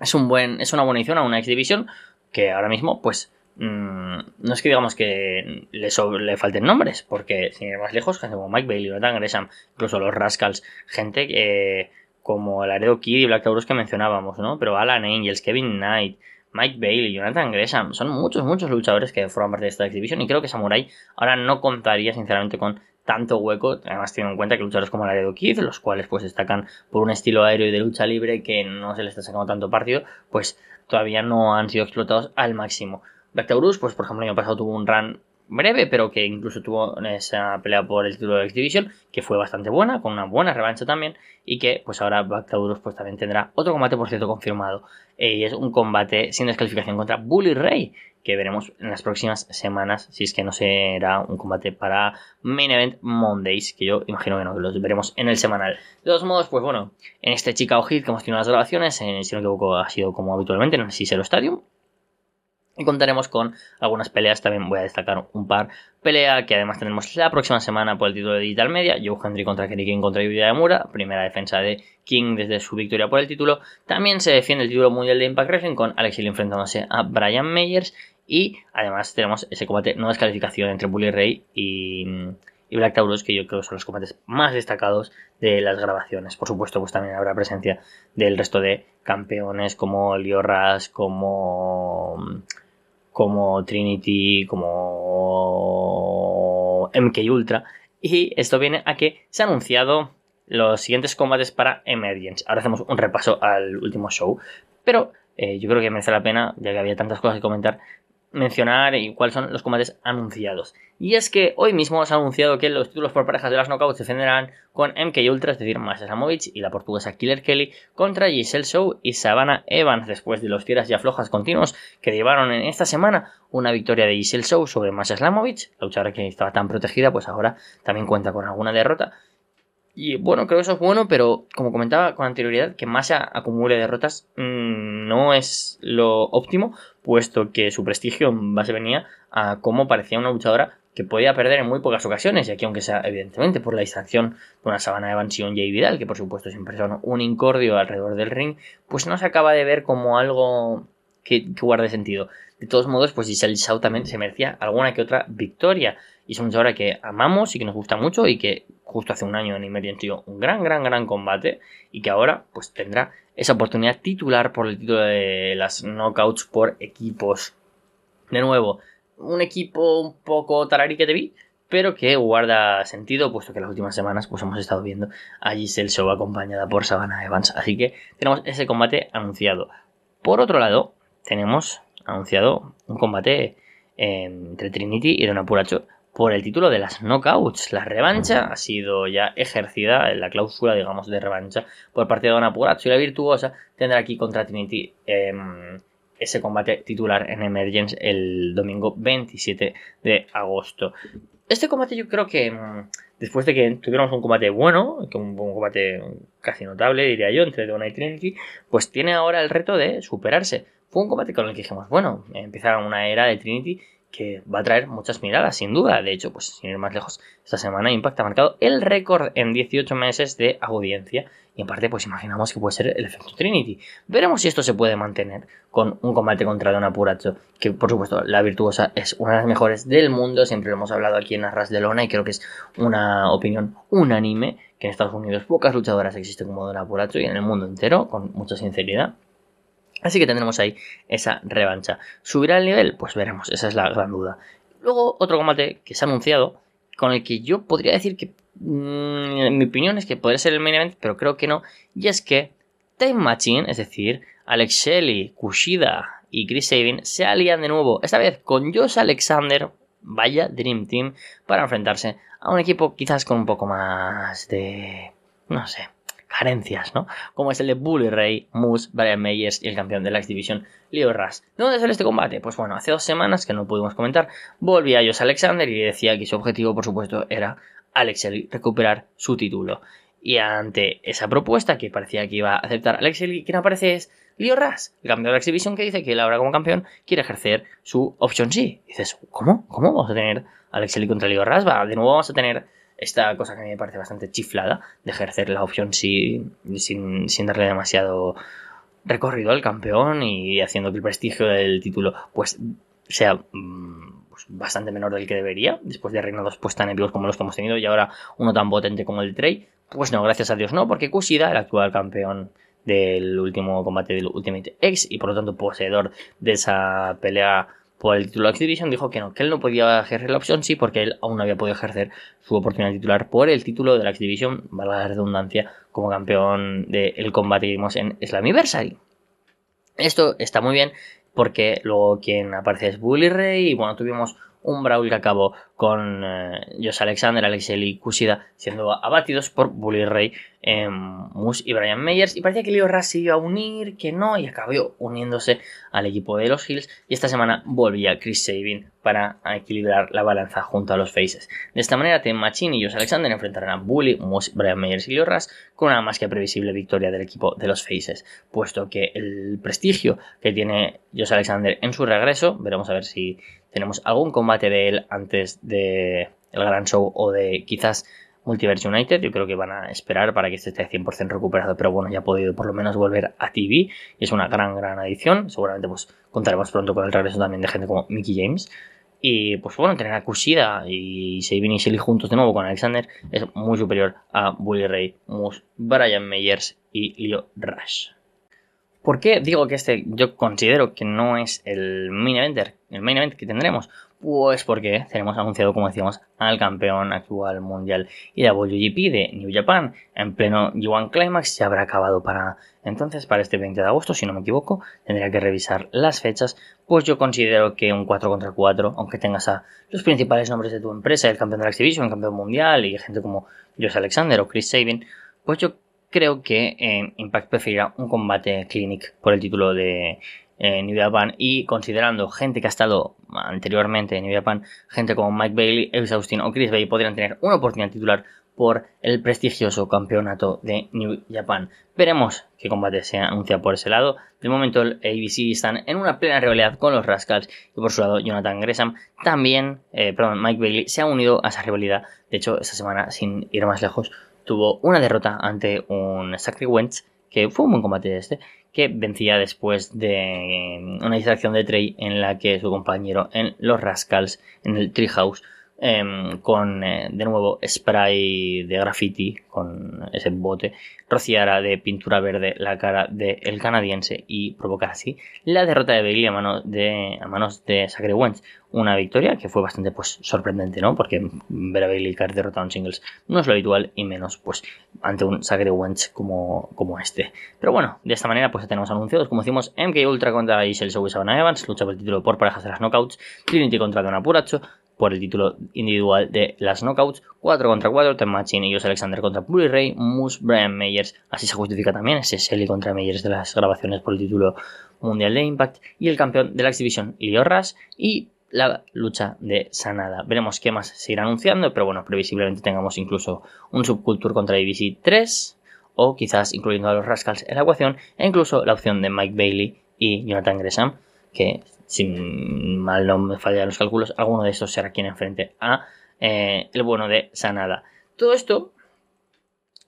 es, un buen, es una buena edición a una X Division que ahora mismo pues mmm, no es que digamos que le, le, falten nombres, porque sin ir más lejos, gente como Mike Bailey, Jonathan Gresham, incluso los Rascals, gente que como Laredo Kid y Black Taurus que mencionábamos, ¿no? Pero Alan Angels, Kevin Knight, Mike Bailey, Jonathan Gresham, son muchos, muchos luchadores que forman parte de esta exhibición y creo que Samurai ahora no contaría sinceramente con tanto hueco, además teniendo en cuenta que luchadores como Laredo Kid, los cuales pues destacan por un estilo aéreo y de lucha libre que no se les está sacando tanto partido, pues todavía no han sido explotados al máximo. Taurus, pues por ejemplo el año pasado tuvo un run breve, pero que incluso tuvo esa pelea por el título de X Division, que fue bastante buena, con una buena revancha también, y que pues ahora Bactaurus pues también tendrá otro combate, por cierto, confirmado, eh, y es un combate sin descalificación contra Bully Ray, que veremos en las próximas semanas, si es que no será un combate para Main Event Mondays, que yo imagino que no, que los veremos en el semanal. De todos modos, pues bueno, en este Chicago Hit que hemos tenido las grabaciones, si no me equivoco, ha sido como habitualmente en el Cicero Stadium, y contaremos con algunas peleas, también voy a destacar un par. Pelea que además tendremos la próxima semana por el título de Digital Media, Joe Hendry contra Kenny King contra Yuya Yamura, primera defensa de King desde su victoria por el título. También se defiende el título mundial de Impact Wrestling con Alex Hill enfrentándose a Brian Meyers y además tenemos ese combate no descalificación entre Bully Ray y y Black Taurus, que yo creo que son los combates más destacados de las grabaciones. Por supuesto, pues también habrá presencia del resto de campeones como Liorras, como como Trinity, como MK Ultra. Y esto viene a que se han anunciado los siguientes combates para Emergence. Ahora hacemos un repaso al último show. Pero eh, yo creo que merece la pena, ya que había tantas cosas que comentar, mencionar y cuáles son los combates anunciados. Y es que hoy mismo se ha anunciado que los títulos por parejas de las knockouts se defenderán con MK Ultra, es decir, Masha Samovic y la portuguesa Killer Kelly contra Giselle Show y Savannah Evans después de los tiras y aflojas continuos que llevaron en esta semana una victoria de Giselle Show sobre Masha Slamovic, la luchadora que estaba tan protegida, pues ahora también cuenta con alguna derrota. Y bueno, creo que eso es bueno, pero como comentaba con anterioridad, que Masha acumule derrotas mmm, no es lo óptimo, puesto que su prestigio en base venía a cómo parecía una luchadora que podía perder en muy pocas ocasiones, y aquí aunque sea evidentemente por la distracción de una sabana de Bansion J. Vidal, que por supuesto siempre son un incordio alrededor del ring, pues no se acaba de ver como algo que, que guarde sentido. De todos modos, pues Giselle Shaw también se merecía alguna que otra victoria. Y es una luchadora que amamos y que nos gusta mucho y que justo hace un año en Emergence un gran, gran, gran combate y que ahora pues tendrá esa oportunidad titular por el título de las knockouts por equipos. De nuevo, un equipo un poco talarí que te vi, pero que guarda sentido, puesto que las últimas semanas pues hemos estado viendo a Giselle Show acompañada por Savannah Evans. Así que tenemos ese combate anunciado. Por otro lado, tenemos anunciado un combate eh, entre Trinity y Don Apuracho por el título de las knockouts. La revancha ha sido ya ejercida, en la cláusula, digamos, de revancha por parte de Don Apuracho y la Virtuosa tendrá aquí contra Trinity em, ese combate titular en Emergence el domingo 27 de agosto. Este combate yo creo que em, después de que tuviéramos un combate bueno, un, un combate casi notable, diría yo, entre Donna y Trinity, pues tiene ahora el reto de superarse. Fue un combate con el que dijimos, bueno, empieza una era de Trinity que va a traer muchas miradas, sin duda. De hecho, pues sin ir más lejos, esta semana Impact ha marcado el récord en 18 meses de audiencia. Y en parte, pues imaginamos que puede ser el efecto Trinity. Veremos si esto se puede mantener con un combate contra Don Apuracho, que por supuesto la virtuosa es una de las mejores del mundo. Siempre lo hemos hablado aquí en Arras de Lona y creo que es una opinión unánime que en Estados Unidos pocas luchadoras existen como Don Apuracho y en el mundo entero, con mucha sinceridad. Así que tendremos ahí esa revancha. ¿Subirá el nivel? Pues veremos, esa es la gran duda. Luego, otro combate que se ha anunciado, con el que yo podría decir que, mm, en mi opinión, es que podría ser el main event, pero creo que no. Y es que Time Machine, es decir, Alex Shelley, Kushida y Chris Sabin se alían de nuevo, esta vez con Josh Alexander, vaya Dream Team, para enfrentarse a un equipo quizás con un poco más de... no sé, carencias, ¿no? Como es el de Bully Ray, Moose, Brian Meyers y el campeón de la X Division, Leo Rush. ¿De dónde sale este combate? Pues bueno, hace dos semanas que no pudimos comentar, volvía Josh Alexander y decía que su objetivo, por supuesto, era Alex recuperar su título. Y ante esa propuesta que parecía que iba a aceptar Alex Shelley, quien aparece es Leo Rush, el campeón de la X Division que dice que él ahora como campeón quiere ejercer su Option C. Dices, ¿cómo? ¿Cómo vamos a tener Shelley contra Leo Rush? Va, de nuevo vamos a tener esta cosa que a mí me parece bastante chiflada de ejercer la opción sin, sin, darle demasiado recorrido al campeón y haciendo que el prestigio del título pues sea mm, pues, bastante menor del que debería después de reinados pues tan épicos como los que hemos tenido y ahora uno tan potente como el Trey pues no, gracias a Dios no, porque Kushida, el actual campeón del último combate del Ultimate X y por lo tanto poseedor de esa pelea por el título de X dijo que no, que él no podía ejercer la opción sí porque él aún no había podido ejercer su oportunidad titular por el título de la X Division, valga la redundancia, como campeón del combate que vimos en Slammiversary. Esto está muy bien porque luego quien aparece es Bully Ray y bueno, tuvimos un Brawl que acabó con eh, Josh Alexander, Alex y Kushida siendo abatidos por Bully Ray, eh, Moose y Brian Meyers. Y parecía que Leo Rush se iba a unir, que no, y acabó uniéndose al equipo de los Hills. Y esta semana volvía Chris Sabin para equilibrar la balanza junto a los Faces. De esta manera, Tim Machine y Josh Alexander enfrentarán a Bully, Moose, Brian Meyers y Leo Rush con una más que previsible victoria del equipo de los Faces, puesto que el prestigio que tiene Josh Alexander en su regreso, veremos a ver si tenemos algún combate de él antes de el gran show o de quizás Multiverse United. Yo creo que van a esperar para que este esté 100% recuperado, pero bueno, ya ha podido por lo menos volver a TV y es una gran, gran adición. Seguramente pues contaremos pronto con el regreso también de gente como Mickey James. Y pues bueno, tener a Kushida y Sabin y Shelly juntos de nuevo con Alexander es muy superior a Bully Ray, Moose, Brian Meyers y Leo Rush. ¿Por qué digo que este yo considero que no es el main eventer, el main event que tendremos? Pues porque tenemos anunciado, como decíamos, al campeón actual mundial y de WGP de New Japan en pleno G1 Climax. Ya habrá acabado para entonces, para este 20 de agosto, si no me equivoco. Tendría que revisar las fechas. Pues yo considero que un 4 contra 4, aunque tengas a los principales nombres de tu empresa, el campeón de la Exhibition, el campeón mundial y gente como Josh Alexander o Chris Sabin, pues yo creo que eh, Impact preferirá un combate clinic por el título de eh, New Japan y considerando gente que ha estado anteriormente en New Japan, gente como Mike Bailey, Elvis Austin o Chris Bay podrían tener una oportunidad titular por el prestigioso campeonato de New Japan. Veremos qué combate se anuncia por ese lado. De momento el ABC están en una plena rivalidad con los Rascals y por su lado Jonathan Gresham también, eh, perdón, Mike Bailey se ha unido a esa rivalidad. De hecho, esta semana, sin ir más lejos, tuvo una derrota ante un Sacred Wentz, que fue un buen combate este, que vencía después de una distracción de Trey en la que su compañero en los Rascals, en el Treehouse, Em, con eh, de nuevo spray de graffiti con ese bote rociara de pintura verde la cara del canadiense y provocar así la derrota de Bailey a, de, a manos de Sacred Wentz una victoria que fue bastante pues sorprendente no porque ver a Bailey caer derrotado en singles no es lo habitual y menos pues ante un Sacred Wentz como, como este. Pero bueno de esta manera pues tenemos anunciados como decimos MK Ultra contra Giselle Sow Evans lucha por el título por parejas de las knockouts Trinity contra Don Apuracho por el título individual de las knockouts. 4 contra 4, Ten Machine y Josh Alexander contra Bully Ray, Moose, Brian Meyers. Así se justifica también ese Shelly contra Meyers de las grabaciones por el título mundial de Impact. Y el campeón de la Leo Rush. Y la lucha de Sanada. Veremos qué más se irá anunciando, pero bueno, previsiblemente tengamos incluso un Subculture contra ABC 3. O quizás incluyendo a los Rascals en la ecuación. E incluso la opción de Mike Bailey y Jonathan Gresham. Que si mal no me fallan los cálculos, alguno de estos será quien enfrente a eh, el bueno de Sanada. Todo esto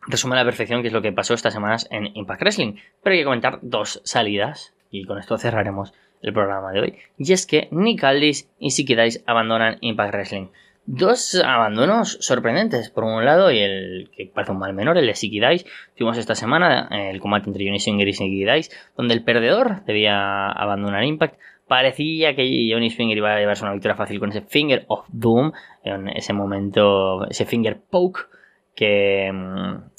resume a la perfección que es lo que pasó estas semanas en Impact Wrestling. Pero hay que comentar dos salidas y con esto cerraremos el programa de hoy. Y es que Nick Aldis y Si Dice abandonan Impact Wrestling. Dos abandonos sorprendentes. Por un lado, y el que parece un mal menor, el de Siki Dice. Tuvimos esta semana el combate entre Johnny Swinger y Siki Dice, donde el perdedor debía abandonar Impact. Parecía que Johnny Swinger iba a llevarse una victoria fácil con ese Finger of Doom, en ese momento, ese Finger Poke que, mm,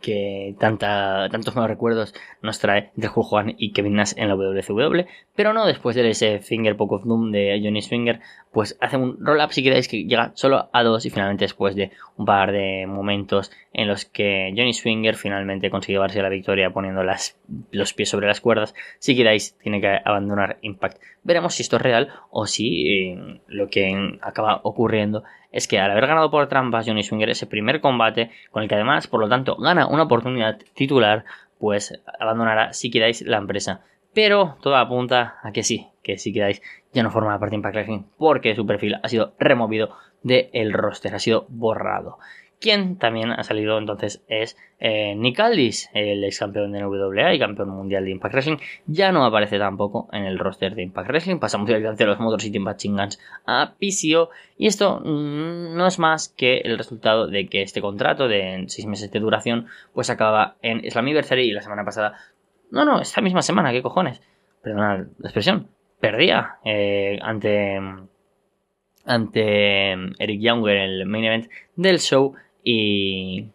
que tantos malos recuerdos nos trae entre Hulk Hogan y Kevin Nash en la WCW, pero no después de ese Finger Poke of Doom de Johnny Swinger, pues hace un roll-up si queréis que llega solo a dos y finalmente después de un par de momentos en los que Johnny Swinger finalmente consigue llevarse la victoria poniendo los pies sobre las cuerdas, si queréis tiene que abandonar Impact. Veremos si esto es real o si eh, lo que acaba ocurriendo es que al haber ganado por trampas Johnny Swinger ese primer combate, con el que además, por lo tanto, gana una oportunidad titular, pues abandonará si queráis la empresa. Pero todo apunta a que sí, que si quedáis ya no forma parte de Impact Wrestling porque su perfil ha sido removido del roster, ha sido borrado. Quien también ha salido entonces es eh, Nick Aldis, el ex campeón de NWA y campeón mundial de Impact Wrestling. Ya no aparece tampoco en el roster de Impact Wrestling. Pasamos directamente de los Motor City Machine Guns a PCO. Y esto mm, no es más que el resultado de que este contrato de 6 meses de duración pues acaba en Slammiversary y la semana pasada. No, no, esta misma semana, ¿qué cojones? Perdona la expresión. Perdía eh, ante ante Eric Young en el main event del show y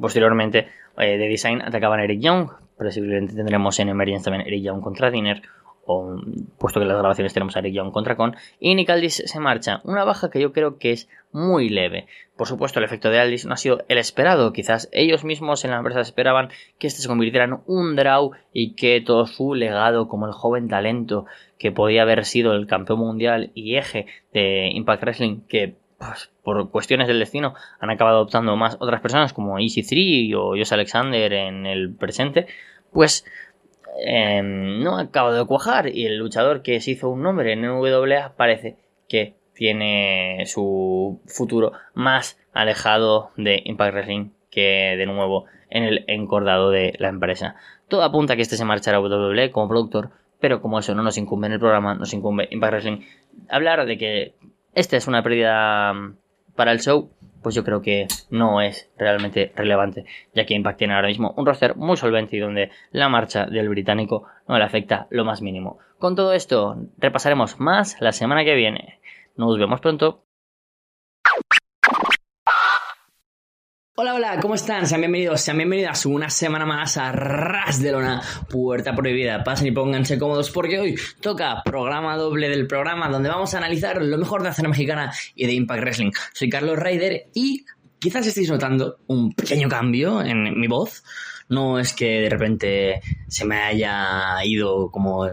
posteriormente eh, de Design atacaban a Eric Young. Posiblemente tendremos en Emergence también Eric Young contra Dinner. O, puesto que en las grabaciones tenemos a Eric Young contra Con. Y Nick Aldis se marcha. Una baja que yo creo que es muy leve. Por supuesto, el efecto de Aldis no ha sido el esperado. Quizás ellos mismos en la empresa esperaban que este se convirtiera en un draw y que todo su legado como el joven talento que podía haber sido el campeón mundial y eje de Impact Wrestling, que por cuestiones del destino han acabado adoptando más otras personas como Easy3 o Josh Alexander en el presente, pues em, no ha acabado de cuajar y el luchador que se hizo un nombre en NWA parece que tiene su futuro más alejado de Impact Wrestling que de nuevo en el encordado de la empresa. Todo apunta a que este se marchará a WWE como productor, pero como eso no nos incumbe en el programa, nos incumbe Impact Wrestling hablar de que esta es una pérdida mm, para el show, pues yo creo que no es realmente relevante, ya que Impact tiene ahora mismo un roster muy solvente y donde la marcha del británico no le afecta lo más mínimo. Con todo esto, repasaremos más la semana que viene. Nos vemos pronto. Hola, hola, ¿cómo están? Sean bienvenidos, sean bienvenidas una semana más a Ras de Lona, Puerta Prohibida. Pasen y pónganse cómodos porque hoy toca programa doble del programa donde vamos a analizar lo mejor de la escena mexicana y de Impact Wrestling. Soy Carlos Ryder y quizás estéis notando un pequeño cambio en mi voz. No es que de repente se me haya ido como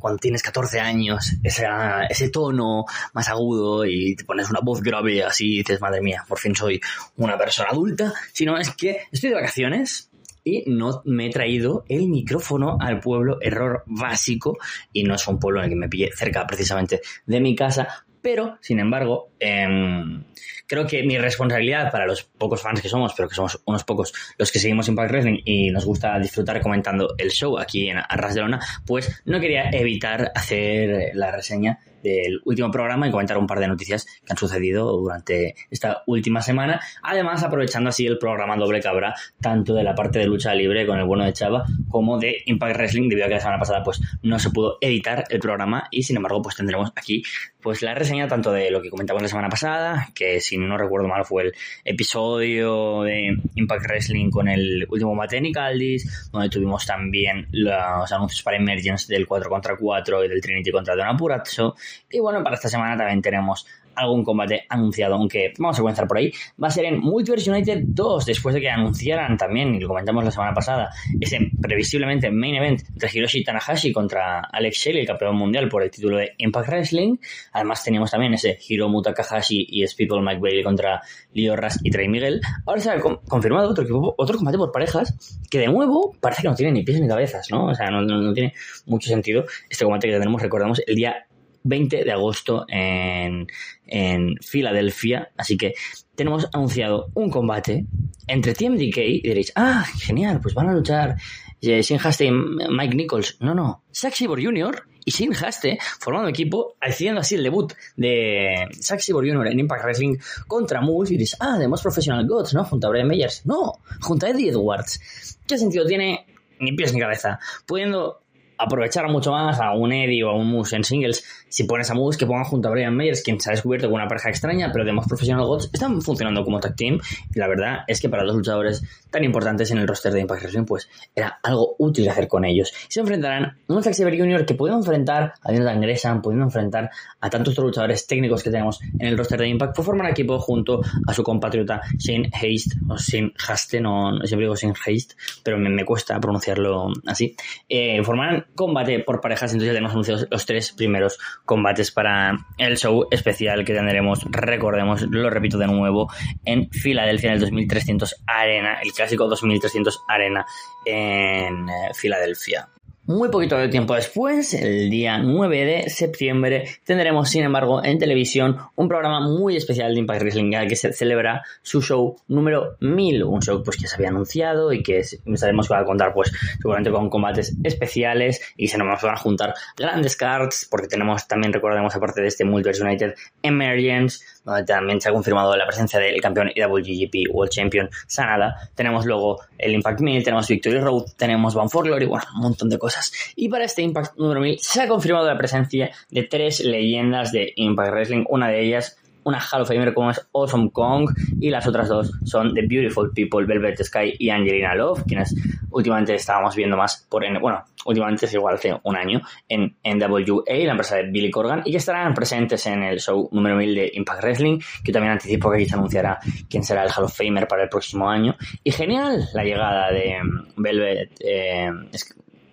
cuando tienes 14 años, ese, tono más agudo y te pones una voz grave así y dices, madre mía, por fin soy una persona adulta, sino es que estoy de vacaciones y no me he traído el micrófono al pueblo, error básico, y no es un pueblo en el que me pille cerca precisamente de mi casa, pero, sin embargo, em, creo que mi responsabilidad para los pocos fans que somos, pero que somos unos pocos los que seguimos Impact Wrestling y nos gusta disfrutar comentando el show aquí en Arras de Lona, pues no quería evitar hacer la reseña del último programa y comentar un par de noticias que han sucedido durante esta última semana. Además, aprovechando así el programa doble que habrá, tanto de la parte de lucha libre con el bueno de Chava, como de Impact Wrestling, debido a que la semana pasada pues no se pudo editar el programa y sin embargo pues tendremos aquí pues la reseña tanto de lo que comentamos la semana pasada, que si no recuerdo mal fue el episodio de Impact Wrestling con el último Mateni Caldis, donde tuvimos también los anuncios para Emergence del 4 contra 4 y del Trinity contra Don Apurazzo. Y bueno, para esta semana también tenemos algún combate anunciado, aunque vamos a comenzar por ahí. Va a ser en Multiverse United 2, después de que anunciaran también, y lo comentamos la semana pasada, ese previsiblemente main event entre Hiroshi Tanahashi contra Alex Shelley, el campeón mundial por el título de Impact Wrestling. Además teníamos también ese Hiromu Takahashi y Speedball Mike Bailey contra Leo Ras y Trey Miguel. Ahora se ha confirmado otro, otro combate por parejas, que de nuevo parece que no tiene ni pies ni cabezas, ¿no? O sea, no, no tiene mucho sentido este combate que tendremos, recordamos, el día 20 de agosto en, en Filadelfia. Así que tenemos anunciado un combate entre TMDK y diréis, ah, genial, pues van a luchar eh, Sin Haste y Mike Nichols. No, no, Zack Sabre Jr. y Sin Haste formando equipo, haciendo así el debut de Zack Sabre Jr. en Impact Wrestling contra Moose. Y diréis, ah, de Most Professional Gods, ¿no? Junto a Brian Meyers. No, junto a Eddie Edwards. ¿Qué sentido tiene? Ni pies ni cabeza. Pudiendo aprovechar mucho más a un Eddie o a un Moose en singles si pones a Moose que pongan junto a Brian Meyers, quien se ha descubierto con una pareja extraña, pero de más Professional Gods están funcionando como tag team. Y la verdad es que para dos luchadores tan importantes en el roster de Impact Wrestling, pues era algo útil hacer con ellos. Se enfrentarán un Zack Sabre Jr. que puede enfrentar a Jonathan Gresham, pudiendo enfrentar a tantos otros luchadores técnicos que tenemos en el roster de Impact, pues forman equipo junto a su compatriota Shane Haste, o Shane Haste, no, siempre digo Shane Haste, pero me, cuesta pronunciarlo así. Eh, formarán combate por parejas, entonces ya tenemos anunciados los tres primeros combates para el show especial que tendremos, recordemos, lo repito de nuevo, en Filadelfia en el 2300 Arena, el clásico 2300 Arena en eh, Filadelfia. Muy poquito de tiempo después, el día 9 de septiembre, tendremos, sin embargo, en televisión un programa muy especial de Impact Wrestling que se celebra su show número 1000, un show pues que se había anunciado y que sabemos que va a contar pues seguramente con combates especiales y se nos van a juntar grandes cards porque tenemos también, recordemos, aparte de este Multiverse United Emergence, donde también se ha confirmado la presencia del campeón IWGP World Champion Sanada. Tenemos luego el Impact 1000, tenemos Victory Road, tenemos Bound for Glory, bueno, un montón de cosas. Y para este Impact número 1000 se ha confirmado la presencia de tres leyendas de Impact Wrestling. Una de ellas una Hall of Famer como es Awesome Kong y las otras dos son The Beautiful People, Velvet Sky y Angelina Love, quienes últimamente estábamos viendo más por, en, bueno, últimamente es igual hace un año en, en WA, la empresa de Billy Corgan, y que estarán presentes en el show número 1000 de Impact Wrestling, que también anticipo que aquí se anunciará quién será el Hall of Famer para el próximo año. Y genial la llegada de mm, Velvet, eh,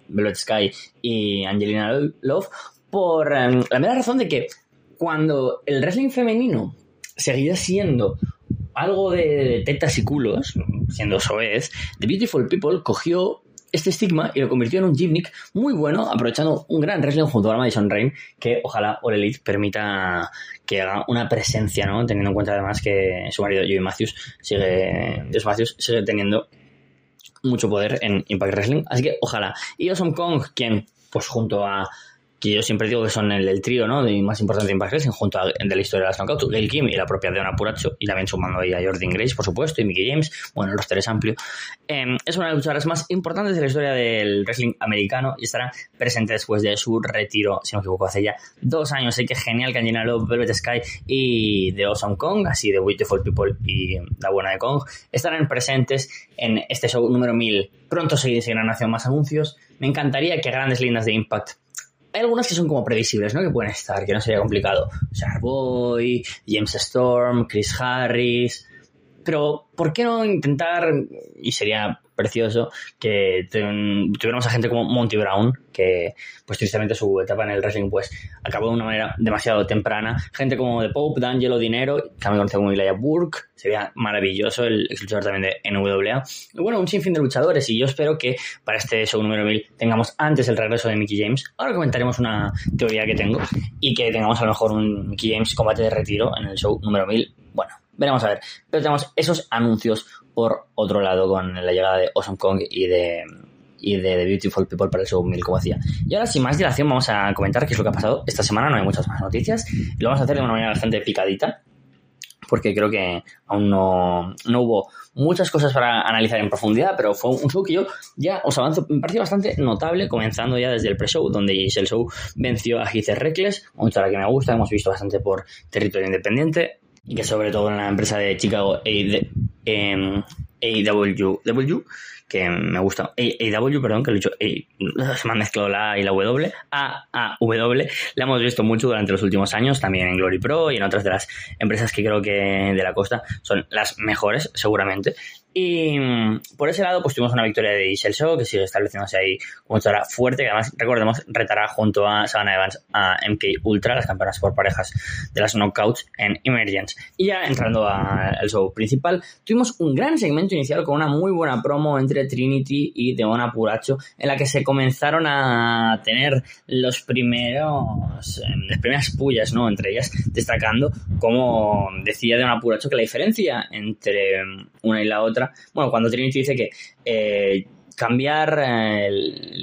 Velvet Sky y Angelina Love por em, la mera razón de que cuando el wrestling femenino seguía siendo algo de tetas y culos, siendo soez, The Beautiful People cogió este estigma y lo convirtió en un gimmick muy bueno, aprovechando un gran wrestling junto a Madison Rain, que ojalá All Elite permita que haga una presencia, ¿no? Teniendo en cuenta además que su marido Joey Matthews sigue, Dios Matthews sigue teniendo mucho poder en Impact Wrestling, así que ojalá. Y Awesome Kong, quien, pues junto a que yo siempre digo que son el, trío ¿no? de más importante Impact Wrestling, junto a de la historia de las Knockouts, Gail Kim y la propia Deona Puracho, y también sumando ahí a Jordan Grace, por supuesto, y Mickey James, bueno, el roster amplio. Em, es una de las luchadoras más importantes de la historia del wrestling americano y estará presente después de su retiro, si no me equivoco, hace ya dos años. Así que genial que Angelina Love, Velvet Sky y The Awesome Kong, así de Beautiful People y La Buena de Kong, estarán presentes en este show número 1000. Pronto se seguirán haciendo más anuncios. Me encantaría que grandes líneas de Impact hay algunas que son como previsibles, ¿no? Que pueden estar, que no sería complicado. Boy, James Storm, Chris Harris. Pero, ¿por qué no intentar, y sería precioso que tuviéramos a gente como Monty Brown, que pues tristemente su etapa en el wrestling pues acabó de una manera demasiado temprana. Gente como The Pope, D'Angelo Dinero, también conocido como Elijah Burke, sería maravilloso el ex también de NWA. Y bueno, un sinfín de luchadores y yo espero que para este show número 1000 tengamos antes el regreso de Mickey James. Ahora comentaremos una teoría que tengo y que tengamos a lo mejor un Mickey James combate de retiro en el show número 1000. Bueno, veremos a ver. Pero tenemos esos anuncios por otro lado con la llegada de Awesome Kong y de, y de The Beautiful People para el show 1000, como decía. Y ahora, sin más dilación, vamos a comentar qué es lo que ha pasado esta semana. No hay muchas más noticias. Lo vamos a hacer de una manera bastante picadita, porque creo que aún no, no hubo muchas cosas para analizar en profundidad, pero fue un show que yo ya os avanzo, me pareció bastante notable, comenzando ya desde el pre-show, donde el show venció a Heath Reckless, una historia que me gusta, hemos visto bastante por territorio independiente, y que sobre todo en la empresa de Chicago AW, AW que me gusta. AW, perdón, que lo he dicho, se me han mezclado la A y la W. A, A, W. La hemos visto mucho durante los últimos años, también en Glory Pro y en otras de las empresas que creo que de la costa son las mejores, seguramente. Y mm, por ese lado, pues tuvimos una victoria de Ishel Show, que sigue estableciéndose ahí como luchadora fuerte, que además, recordemos, retará junto a Savannah Evans a MK Ultra, las campeonas por parejas de las Knockouts en Emergence. Y ya entrando al show principal, tuvimos un gran segmento inicial con una muy buena promo entre Trinity y Deona Puracho, en la que se comenzaron a tener los primeros, em, las primeras pullas, ¿no? Entre ellas, destacando, como decía Deona Puracho, que la diferencia entre una y la otra, bueno, cuando Trinity dice que eh, cambiar eh,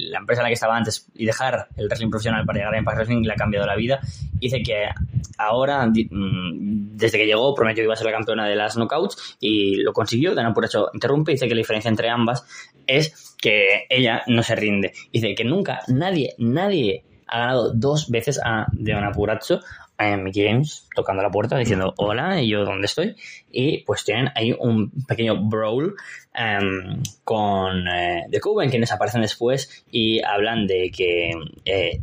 la empresa en la que estaba antes y dejar el wrestling profesional para llegar a Impact Wrestling le ha cambiado la vida. Dice que ahora, mm, desde que llegó, prometió que iba a ser la campeona de las knockouts y lo consiguió. Dana Puracho interrumpe y dice que la diferencia entre ambas es que ella no se rinde. Dice que nunca, nadie, nadie ha ganado dos veces a Deona Puracho Mickey James tocando la puerta diciendo hola y yo dónde estoy y pues tienen ahí un pequeño brawl em, con eh, The Coven quienes aparecen después y hablan de que eh,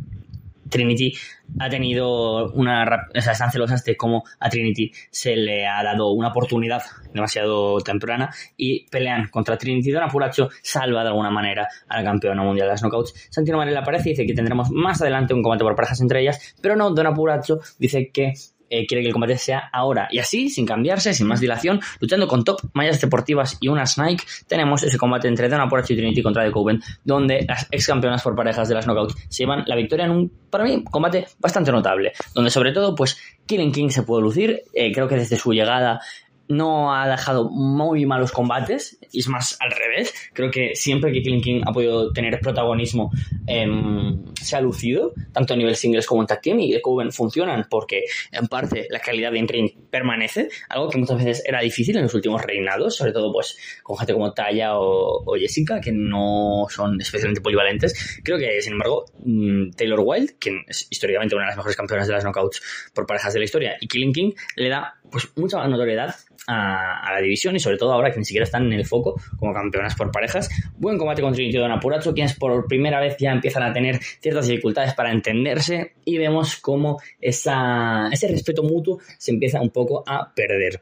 Trinity ha tenido una. O sea, están celosas de cómo a Trinity se le ha dado una oportunidad demasiado temprana y pelean contra Trinity. Don Apuracho salva de alguna manera a la campeona mundial de las knockouts. Santino Marella aparece y dice que tendremos más adelante un combate por parejas entre ellas, pero no, Don Apuracho dice que eh, quiere que el combate sea ahora. Y así, sin cambiarse, sin más dilación, luchando con top mallas deportivas y una Snake, tenemos ese combate entre Dana Poracho y Trinity contra The Coven, donde las ex campeonas por parejas de las Knockouts se llevan la victoria en un, para mí, combate bastante notable, donde sobre todo, pues, Killing King se puede lucir, eh, creo que desde su llegada no ha dejado muy malos combates, y es más al revés. Creo que siempre que Killing King ha podido tener protagonismo em, se ha lucido, tanto a nivel singles como en tag team, y Coven funcionan porque en parte la calidad de in permanece, algo que muchas veces era difícil en los últimos reinados, sobre todo pues con gente como Taya o, Jessica, que no son especialmente polivalentes. Creo que, sin embargo, mm, Taylor Wilde, quien es históricamente una de las mejores campeonas de las knockouts por parejas de la historia, y Killing King le da pues mucha más notoriedad a, la división y sobre todo ahora que ni siquiera están en el foco como campeonas por parejas. Buen combate con Trinity Don quienes por primera vez ya empiezan a tener ciertas dificultades para entenderse y vemos cómo ese respeto mutuo se empieza un poco a perder.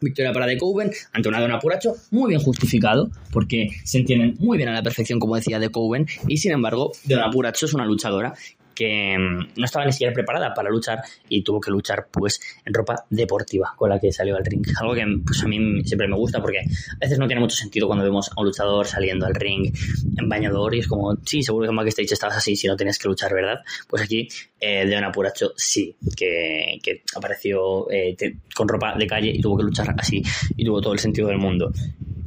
Victoria para The Coven ante una Don Apuracho muy bien justificado porque se entienden muy bien a la perfección como decía The Coven y sin embargo Don Apuracho es una luchadora que mm, no estaba ni siquiera preparada para luchar y tuvo que luchar pues en ropa deportiva con la que salió al ring. Algo que pues a mí siempre me gusta porque a veces no tiene mucho sentido cuando vemos a un luchador saliendo al ring en bañador y es como, sí, seguro que en backstage estabas así si no tenías que luchar, ¿verdad? Pues aquí eh, Leon Apuracho sí, que, que apareció eh, con ropa de calle y tuvo que luchar así y tuvo todo el sentido del mundo.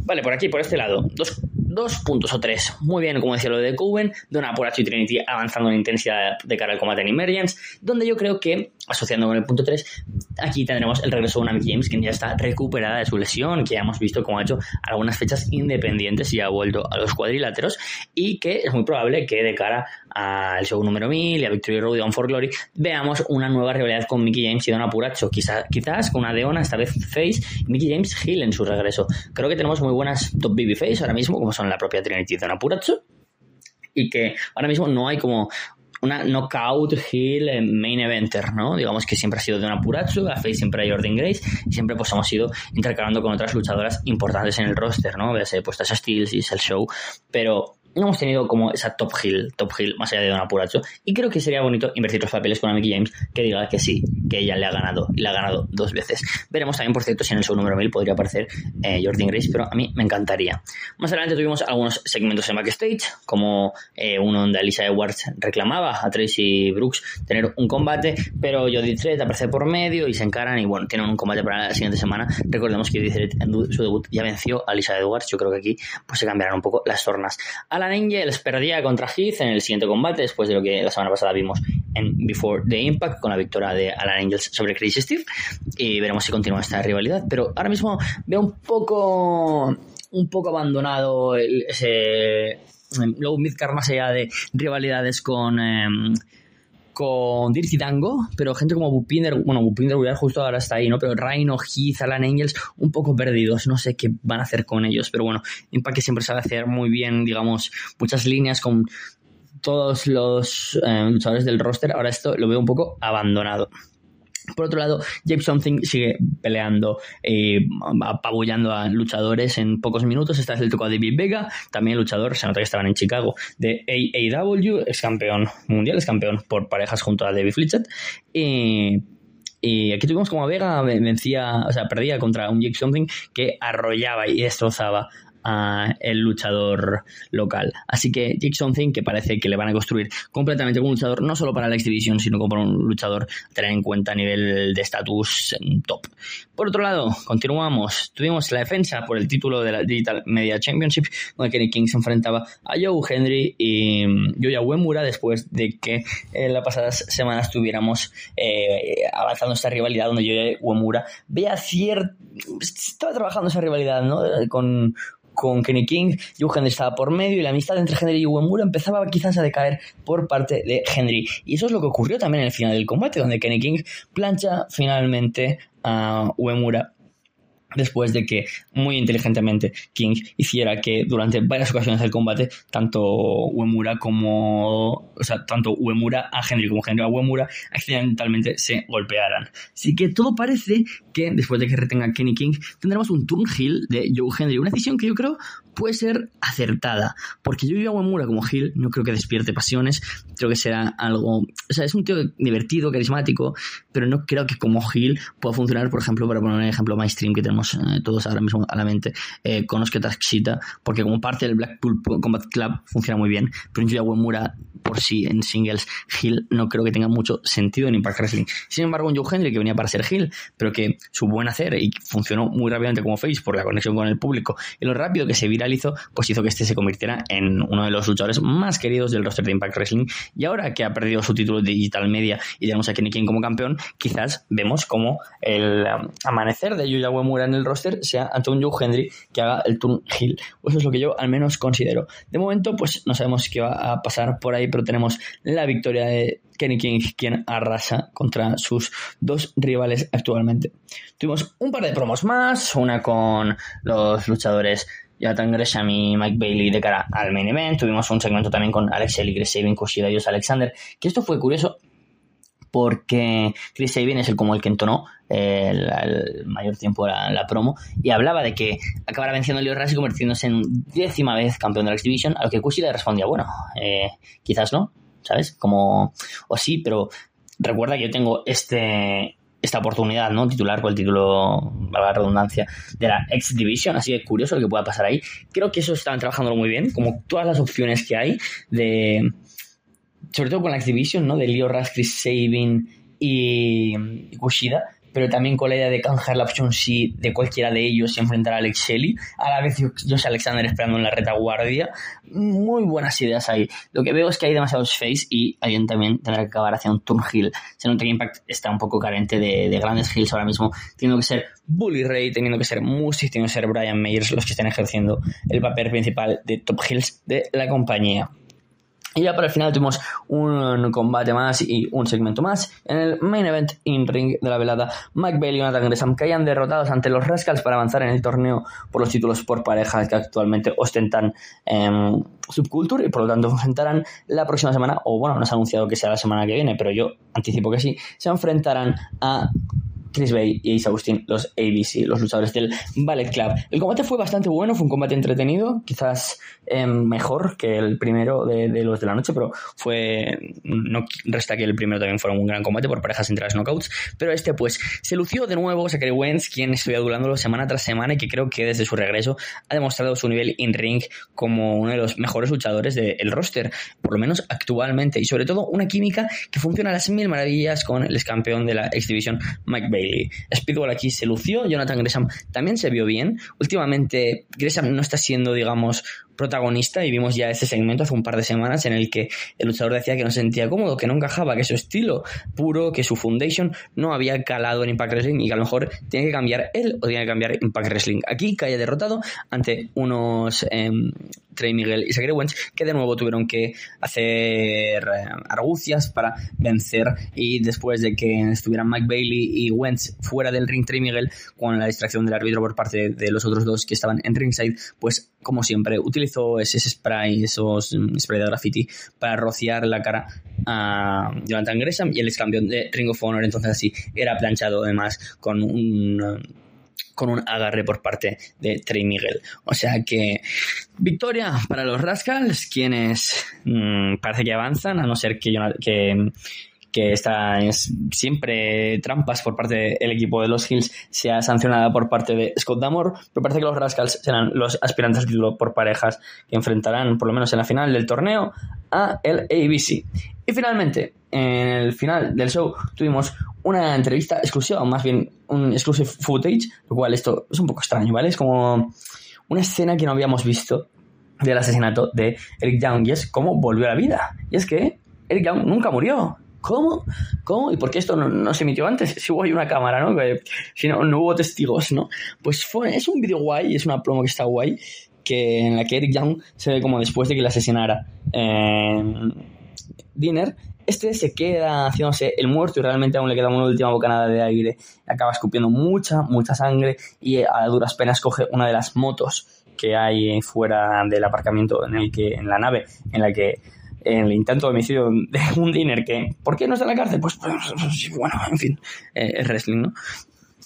Vale, por aquí, por este lado, dos, dos puntos o tres. Muy bien, como decía lo de Coven, Dona Apuracho y Trinity avanzando en intensidad de cara al combate en Emergence, donde yo creo que asociando con el punto 3, aquí tendremos el regreso de una James, quien ya está recuperada de su lesión, que ya hemos visto cómo ha hecho algunas fechas independientes y ha vuelto a los cuadriláteros, y que es muy probable que de cara al show número 1000 y a Victory Road y On for Glory veamos una nueva rivalidad con Mickey James y Don Apuracho, quizás, quizás con una Deona, esta vez Face, y Mickey James Hill en su regreso. Creo que tenemos muy buenas top baby face ahora mismo, como son la propia Trinity y Don Apuracho, y que ahora mismo no hay como una knockout heel main eventer, ¿no? Digamos que siempre ha sido de una Apuracho, a Face siempre hay Jordan Grace, y siempre pues hemos ido intercalando con otras luchadoras importantes en el roster, ¿no? Vease, pues Tasha Steels y el Show, pero no hemos tenido como esa top hill, top hill más allá de Don Apuracho. Y creo que sería bonito invertir los papeles con Mickey James que diga que sí, que ella le ha ganado y le ha ganado dos veces. Veremos también, por cierto, si en el show número 1000 podría aparecer eh, Jordan Grace, pero a mí me encantaría. Más adelante tuvimos algunos segmentos en backstage, como eh, uno donde Alicia Edwards reclamaba a Tracy Brooks tener un combate, pero Jodie Threat aparece por medio y se encaran y bueno, tienen un combate para la siguiente semana. Recordemos que Jodie Threat en su debut ya venció a Alicia Edwards, yo creo que aquí pues se cambiarán un poco las tornas. Alan Angels perdía contra Heath en el siguiente combate, después de lo que la semana pasada vimos en Before the Impact, con la victoria de Alan Angels sobre Crazy Steve. Y veremos si continúa esta rivalidad. Pero ahora mismo veo un poco. un poco abandonado ese. Luego Midcar más allá de rivalidades con. Em, con Dirty Tango, pero gente como Bupinder, bueno, Bupinder justo ahora está ahí, ¿no? Pero Rhino, Heath, Alan Angels, un poco perdidos, no sé qué van a hacer con ellos, pero bueno, Impact siempre sabe hacer muy bien, digamos, muchas líneas con todos los eh, luchadores del roster, ahora esto lo veo un poco abandonado. Por otro lado, James Something sigue peleando, eh, apabullando a luchadores en pocos minutos. Esta vez le tocó a David Vega, también luchador, se nota que estaban en Chicago, de AAW, es campeón mundial, es campeón por parejas junto a David Fletcher. Y, aquí tuvimos como Vega vencía, o sea, perdía contra un Jake Something que arrollaba y destrozaba a el luchador local. Así que Jake Something, que parece que le van a construir completamente como un luchador, no solo para la X Division, sino como un luchador a tener en cuenta a nivel de estatus top. Por otro lado, continuamos. Tuvimos la defensa por el título de la Digital Media Championship, donde Kenny King se enfrentaba a Joe Henry y Yoya Uemura después de que en las pasadas semanas tuviéramos eh, avanzando esta rivalidad donde Yoya Uemura veía cierto... estaba trabajando esa rivalidad, ¿no? Con, con Kenny King, Joe Henry estaba por medio y la amistad entre Henry y Uemura empezaba quizás a decaer por parte de Henry. Y eso es lo que ocurrió también en el final del combate, donde Kenny King plancha finalmente a Uemura después de que muy inteligentemente King hiciera que durante varias ocasiones del combate tanto Uemura como o sea tanto Uemura a Henry como Henry a Uemura accidentalmente se golpearan. Así que todo parece que después de que retenga Kenny King tendremos un turn heel de Joe Henry. Una decisión que yo creo puede ser acertada porque yo a Uemura como heel no creo que despierte pasiones creo que será algo o sea es un tío divertido carismático pero no creo que como heel pueda funcionar por ejemplo para poner un ejemplo mainstream que tenemos eh, todos ahora mismo a la mente eh, Takshita, porque como parte del Blackpool Combat Club funciona muy bien, pero Yuya Uemura por sí en singles Hill no creo que tenga mucho sentido en Impact Wrestling. Sin embargo, un Joe Henry que venía para ser Hill, pero que su buen hacer y funcionó muy rápidamente como face por la conexión con el público y lo rápido que se viralizó, pues hizo que este se convirtiera en uno de los luchadores más queridos del roster de Impact Wrestling. Y ahora que ha perdido su título de Digital Media y tenemos a Kenny King como campeón, quizás vemos como el um, amanecer de Yuya Uemura en el roster sea Joe Henry que haga el turn Hill. Eso es lo que yo al menos considero. De momento, pues no sabemos qué va a pasar por ahí, pero tenemos la victoria de Kenny King, quien arrasa contra sus dos rivales actualmente. Tuvimos un par de promos más, una con los luchadores Jonathan Gresham y Mike Bailey de cara al main event. Tuvimos un segmento también con Alex Chris Sabin, Kushida y Alexander, que esto fue curioso porque Chris Sabin es el como el que entonó el, mayor tiempo la, promo y hablaba de que acabara venciendo a Leo Rush y convirtiéndose en décima vez campeón de la X-Division, a lo que Kushida respondía, bueno, eh, quizás no, ¿sabes? Como, o sí, pero recuerda que yo tengo este esta oportunidad, ¿no? Titular con el título, la redundancia, de la X-Division, así que curioso lo que pueda pasar ahí. Creo que eso están trabajándolo muy bien, como todas las opciones que hay de sobre todo con la Exhibition, ¿no? De Leo Chris Sabin y, Kushida, pero también con la idea de canjear la opción si de cualquiera de ellos y enfrentar a Alex Shelley. A la vez Josh Alexander esperando en la retaguardia. Muy buenas ideas ahí. Lo que veo es que hay demasiados face y alguien también tendrá que acabar hacia un turn heel. Se nota que Impact está un poco carente de, grandes heels ahora mismo, teniendo que ser Bully Ray, teniendo que ser Music, teniendo que ser Brian Mayers los que estén ejerciendo el papel principal de top heels de la compañía. Y ya para el final tuvimos un combate más y un segmento más. En el main event in ring de la velada, Mike Bailey y Jonathan Gresham caían derrotados ante los Rascals para avanzar en el torneo por los títulos por parejas que actualmente ostentan en Subculture y por lo tanto enfrentarán la próxima semana, o bueno, no se ha anunciado que sea la semana que viene, pero yo anticipo que sí, se enfrentarán a Chris Bay y Ace Austin, los ABC, los luchadores del Ballet Club. El combate fue bastante bueno, fue un combate entretenido, quizás em, mejor que el primero de, los de la noche, pero fue. No resta que el primero también fuera un gran combate por parejas entre las knockouts, pero este, pues, se lució de nuevo Zachary Wentz, quien estuvo adulándolo semana tras semana y que creo que desde su regreso ha demostrado su nivel in-ring como uno de los mejores luchadores del roster, por lo menos actualmente, y sobre todo una química que funciona a las mil maravillas con el ex campeón de la X Division, Mike Bay. Speedball aquí se lució, Jonathan Gresham también se vio bien. Últimamente Gresham no está siendo, digamos, protagonista y vimos ya ese segmento hace un par de semanas en el que el luchador decía que no se sentía cómodo, que no encajaba, que su estilo puro, que su foundation no había calado en Impact Wrestling y que a lo mejor tiene que cambiar él o tiene que cambiar Impact Wrestling. Aquí cae derrotado ante unos em, Trey Miguel y Zachary Wentz que de nuevo tuvieron que hacer eh, argucias para vencer y después de que estuvieran Mike Bailey y Wentz fuera del ring Trey Miguel con la distracción del árbitro por parte de, los otros dos que estaban en ringside pues como siempre utilizó ese spray esos mm, spray de graffiti para rociar la cara a Jonathan Gresham y el ex campeón de Ring of Honor entonces así era planchado además con un con un agarre por parte de Trey Miguel. O sea que victoria para los Rascals, quienes mm, parece que avanzan, a no ser que, que, que esta es siempre trampas por parte del equipo de los Hills, sea sancionada por parte de Scott Damore, pero parece que los Rascals serán los aspirantes al título por parejas que enfrentarán, por lo menos en la final del torneo, a el ABC. Y finalmente, en el final del show tuvimos una entrevista exclusiva, o más bien un exclusive footage, lo cual esto es un poco extraño, ¿vale? Es como una escena que no habíamos visto del asesinato de Eric Young y es cómo volvió a la vida. Y es que Eric Young nunca murió. ¿Cómo? ¿Cómo? ¿Y por qué esto no, se emitió antes? Si hubo ahí una cámara, ¿no? si no, no hubo testigos, ¿no? Pues fue, es un vídeo guay, es una promo que está guay, que en la que Eric Young se ve como después de que le asesinara en Dinner, este se queda haciéndose el muerto y realmente aún le queda una última bocanada de aire. Acaba escupiendo mucha, mucha sangre y a duras penas coge una de las motos que hay fuera del aparcamiento en el que en la nave en la que en el intento de homicidio de un dinner que ¿por qué no está en la cárcel? pues, pues, pues bueno en fin eh, el wrestling ¿no?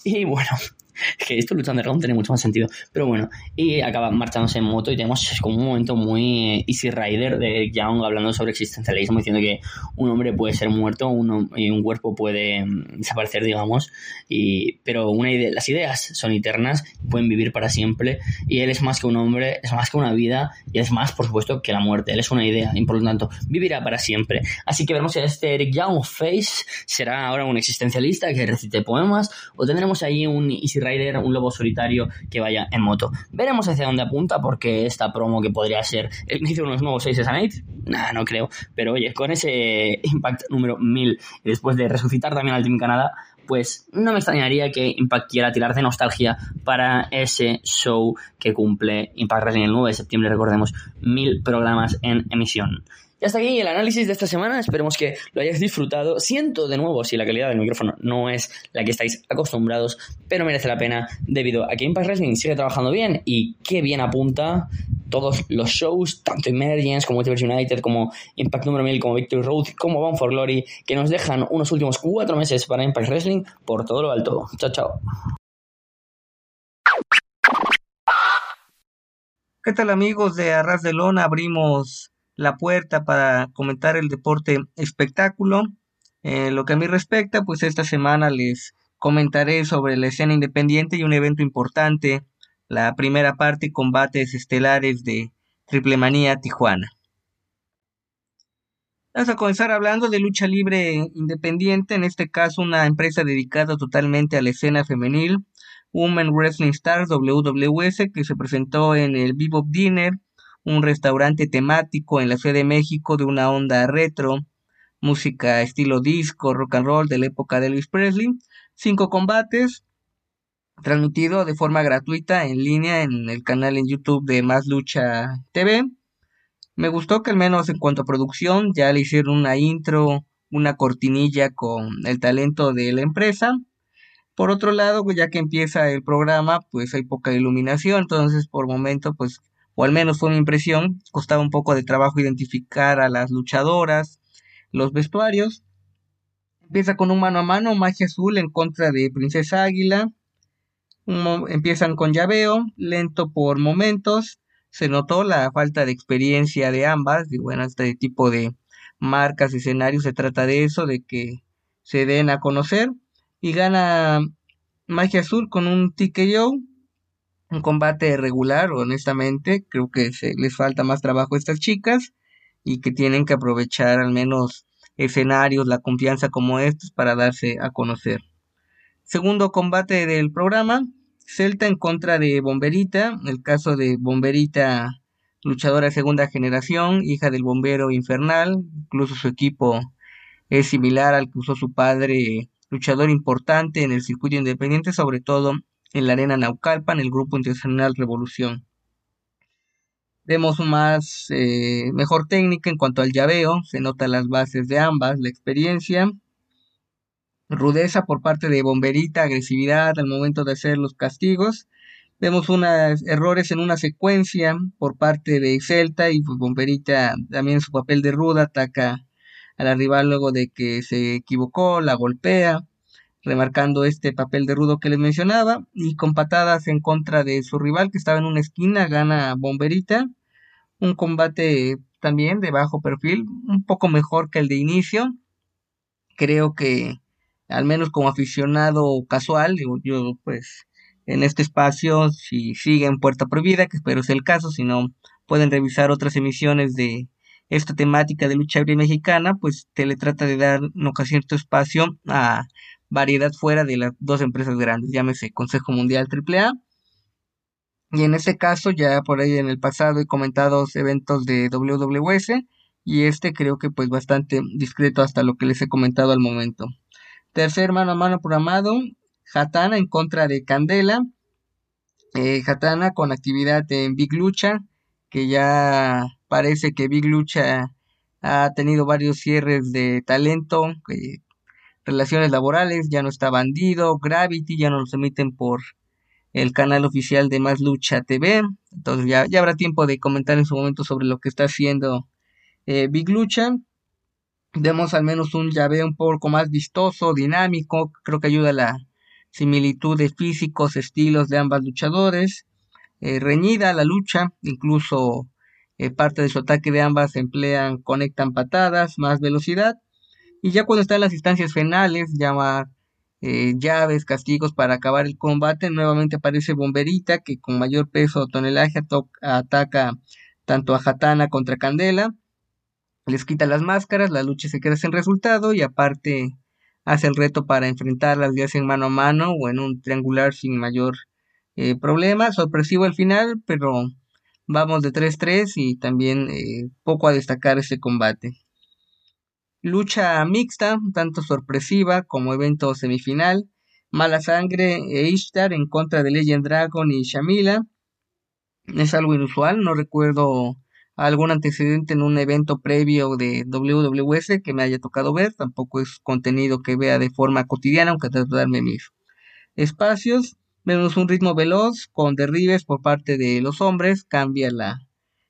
y bueno que esto lucha underground tiene mucho más sentido. Pero bueno, y acaba marchándose en moto y tenemos como un momento muy Easy Rider de Young hablando sobre existencialismo, diciendo que un hombre puede ser muerto y un cuerpo puede mm, desaparecer, digamos, y, pero una idea, las ideas son eternas, pueden vivir para siempre y él es más que un hombre, es más que una vida y es más, por supuesto, que la muerte. Él es una idea y por lo tanto vivirá para siempre. Así que veremos si este Eric Young Face será ahora un existencialista que recite poemas o tendremos ahí un Easy Rider, un lobo solitario que vaya en moto. Veremos hacia dónde apunta porque esta promo que podría ser el inicio de unos nuevos 6 a Night, nah, no creo. Pero oye, con ese Impact número 1000 y después de resucitar también al Team Canadá, pues no me extrañaría que Impact quiera tirar de nostalgia para ese show que cumple Impact Wrestling el 9 de septiembre, recordemos, mil programas en emisión. Y hasta aquí el análisis de esta semana. Esperemos que lo hayáis disfrutado. Siento de nuevo si la calidad del micrófono no es la que estáis acostumbrados, pero merece la pena debido a que Impact Wrestling sigue trabajando bien y qué bien apunta todos los shows, tanto Emergence como Multiverse United, como Impact número 1000, como Victory Road, como Bound for Glory, que nos dejan unos últimos cuatro meses para Impact Wrestling por todo lo alto. Chao, chao. ¿Qué tal amigos de Arras de Lona? Abrimos la puerta para comentar el deporte espectáculo. Eh, lo que a mí respecta, pues esta semana les comentaré sobre la escena independiente y un evento importante, la primera parte combates estelares de Triple Manía Tijuana. Vamos a comenzar hablando de lucha libre independiente, en este caso una empresa dedicada totalmente a la escena femenil, Women Wrestling Stars WWS, que se presentó en el Bebop Dinner un restaurante temático en la Ciudad de México de una onda retro, música estilo disco, rock and roll de la época de Elvis Presley, cinco combates, transmitido de forma gratuita en línea en el canal en YouTube de Más Lucha TV. Me gustó que al menos en cuanto a producción ya le hicieron una intro, una cortinilla con el talento de la empresa. Por otro lado, pues ya que empieza el programa, pues hay poca iluminación, entonces por momento pues o al menos fue mi impresión, costaba un poco de trabajo identificar a las luchadoras, los vestuarios. Empieza con un mano a mano, magia azul en contra de Princesa Águila. empiezan con llaveo, lento por momentos. Se notó la falta de experiencia de ambas. Y bueno, este tipo de marcas, escenarios, se trata de eso, de que se den a conocer. Y gana Magia Azul con un TKO un combate regular, honestamente. Creo que se les falta más trabajo a estas chicas y que tienen que aprovechar al menos escenarios, la confianza como estos para darse a conocer. Segundo combate del programa, Celta en contra de Bomberita, el caso de Bomberita, luchadora de segunda generación, hija del bombero infernal, incluso su equipo es similar al que usó su padre, luchador importante en el circuito independiente, sobre todo en la Arena Naucalpan, el Grupo Internacional Revolución. Vemos más, eh, mejor técnica en cuanto al llaveo, se notan las bases de ambas, la experiencia, rudeza por parte de Bomberita, agresividad al momento de hacer los castigos. Vemos unos errores en una secuencia por parte de Celta y pues Bomberita también su papel de ruda ataca a la rival luego de que se equivocó, la golpea remarcando este papel de rudo que les mencionaba, y con patadas en contra de su rival que estaba en una esquina, gana Bomberita, un combate también de bajo perfil, un poco mejor que el de inicio, creo que al menos como aficionado casual, yo pues en este espacio, si siguen Puerta Prohibida, que espero sea el caso, si no pueden revisar otras emisiones de esta temática de lucha libre mexicana, pues te le trata de dar no cierto espacio a variedad fuera de las dos empresas grandes, llámese Consejo Mundial AAA. Y en este caso, ya por ahí en el pasado he comentado eventos de WWS y este creo que pues bastante discreto hasta lo que les he comentado al momento. Tercer mano a mano programado, Hatana en contra de Candela. Eh, Hatana con actividad en Big Lucha, que ya parece que Big Lucha ha tenido varios cierres de talento, relaciones laborales, ya no está Bandido, Gravity, ya no los emiten por el canal oficial de Más Lucha TV. Entonces ya, habrá tiempo de comentar en su momento sobre lo que está haciendo eh, Big Lucha. Vemos al menos un llave un poco más vistoso, dinámico, creo que ayuda a la similitud de físicos, estilos de ambas luchadores. Eh, reñida la lucha, incluso eh, parte de su ataque de ambas emplean, conectan patadas, más velocidad. Y ya cuando están las instancias finales, llama eh, llaves, castigos para acabar el combate, nuevamente aparece Bomberita, que con mayor peso o tonelaje ataca tanto a Hatana contra Candela. Les quita las máscaras, la lucha se queda sin resultado y aparte hace el reto para enfrentarlas ya sea en mano a mano o en un triangular sin mayor eh, problema. Sorpresivo el final, pero vamos de 3-3 y también eh, poco a destacar este combate. Lucha mixta, tanto sorpresiva como evento semifinal. Mala Sangre e Ishtar en contra de Legend Dragon y Shamila. Es algo inusual, no recuerdo algún antecedente en un evento previo de WWS que me haya tocado ver, tampoco es contenido que vea de forma cotidiana, aunque darme mis espacios. Vemos un ritmo veloz con derribes por parte de los hombres, cambia la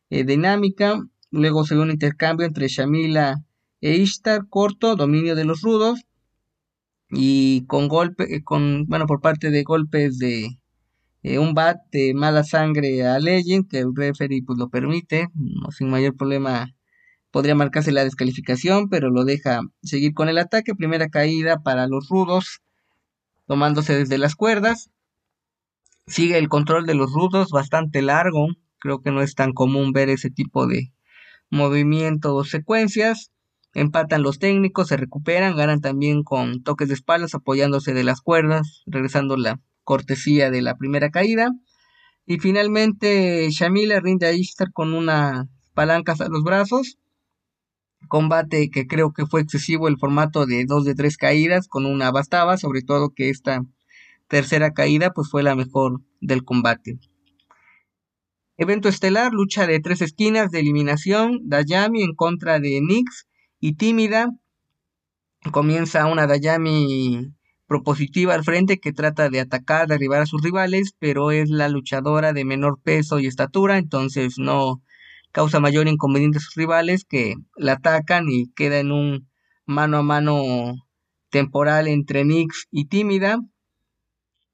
eh, dinámica. Luego se ve un intercambio entre Shamila e Ishtar, corto, dominio de los rudos. Y con golpe, con, bueno, por parte de golpes de, eh, un bat de mala sangre a Legend, que el referee pues lo permite, no, sin mayor problema podría marcarse la descalificación, pero lo deja seguir con el ataque, primera caída para los rudos, tomándose desde las cuerdas, sigue el control de los rudos bastante largo, creo que no es tan común ver ese tipo de movimientos o secuencias, empatan los técnicos, se recuperan, ganan también con toques de espaldas apoyándose de las cuerdas, regresando la cortesía de la primera caída. Y finalmente Shamila rinde a Ishtar con una palancas a los brazos. Combate que creo que fue excesivo el formato de dos de tres caídas con una bastaba, sobre todo que esta tercera caída pues fue la mejor del combate. Evento estelar, lucha de tres esquinas de eliminación, Dayami en contra de Nix y Tímida. Comienza una Dayami propositiva al frente que trata de atacar, derribar a sus rivales, pero es la luchadora de menor peso y estatura, entonces no causa mayor inconveniente a sus rivales que la atacan y queda en un mano a mano temporal entre Nix y Tímida.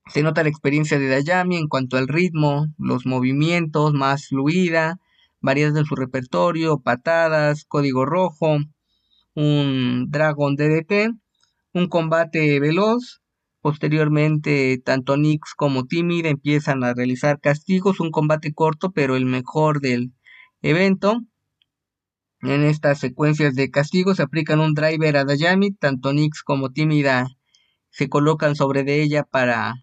Se nota la experiencia de Dayami en cuanto al ritmo, los movimientos, más fluida, variedad en su repertorio, patadas, código rojo, un Dragon DDT un combate veloz. Posteriormente, tanto Nix como Timid empiezan a realizar castigos, un combate corto, pero el mejor del evento. En estas secuencias de castigos se aplican un driver a Dayami, tanto Nix como Tímida se colocan sobre de ella para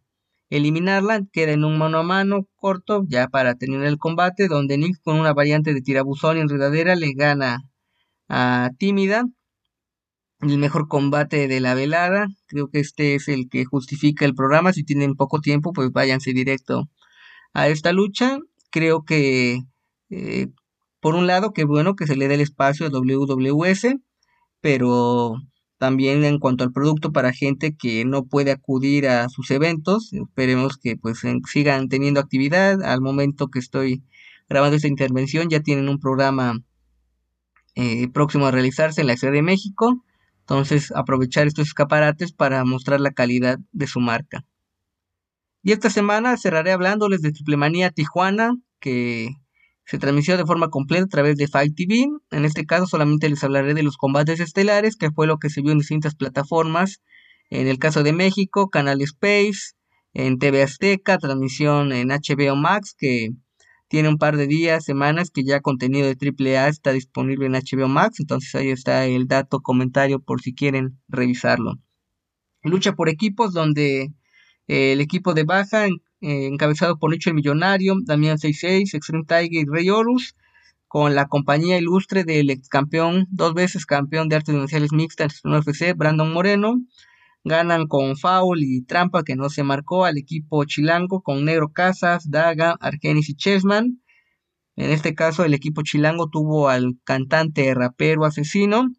eliminarla, queda en un mano a mano corto ya para terminar el combate, donde Nix con una variante de tirabuzón y enredadera le gana a Tímida el mejor combate de la velada. Creo que este es el que justifica el programa. Si tienen poco tiempo, pues váyanse directo a esta lucha. Creo que, eh, por un lado, que bueno que se le dé el espacio a WWS, pero también en cuanto al producto para gente que no puede acudir a sus eventos, esperemos que pues sigan teniendo actividad. Al momento que estoy grabando esta intervención ya tienen un programa eh, próximo a realizarse en la Ciudad de México entonces, aprovechar estos escaparates para mostrar la calidad de su marca. Y esta semana cerraré hablándoles de Triplemanía Tijuana, que Se transmitió de forma completa a través de Fight TV. En este caso solamente les hablaré de los combates estelares, que fue lo que se vio en distintas plataformas. En el caso de México, Canal Space, en TV Azteca, transmisión en HBO Max, que tiene un par de días, semanas, que ya contenido de AAA está disponible en HBO Max. Entonces ahí está el dato, comentario por si quieren revisarlo. Lucha por equipos, donde eh, el equipo de baja eh, encabezado por Nicho el Millonario, Damián 66, Extreme Tiger y Rey Horus, con la compañía ilustre del ex campeón, dos veces campeón de artes marciales mixtas en UFC, Brandon Moreno. Ganan con foul y trampa que no se marcó al equipo chilango con Negro Casas, Daga, Argenis y Chessman. En este caso, el equipo chilango tuvo al cantante rapero asesino.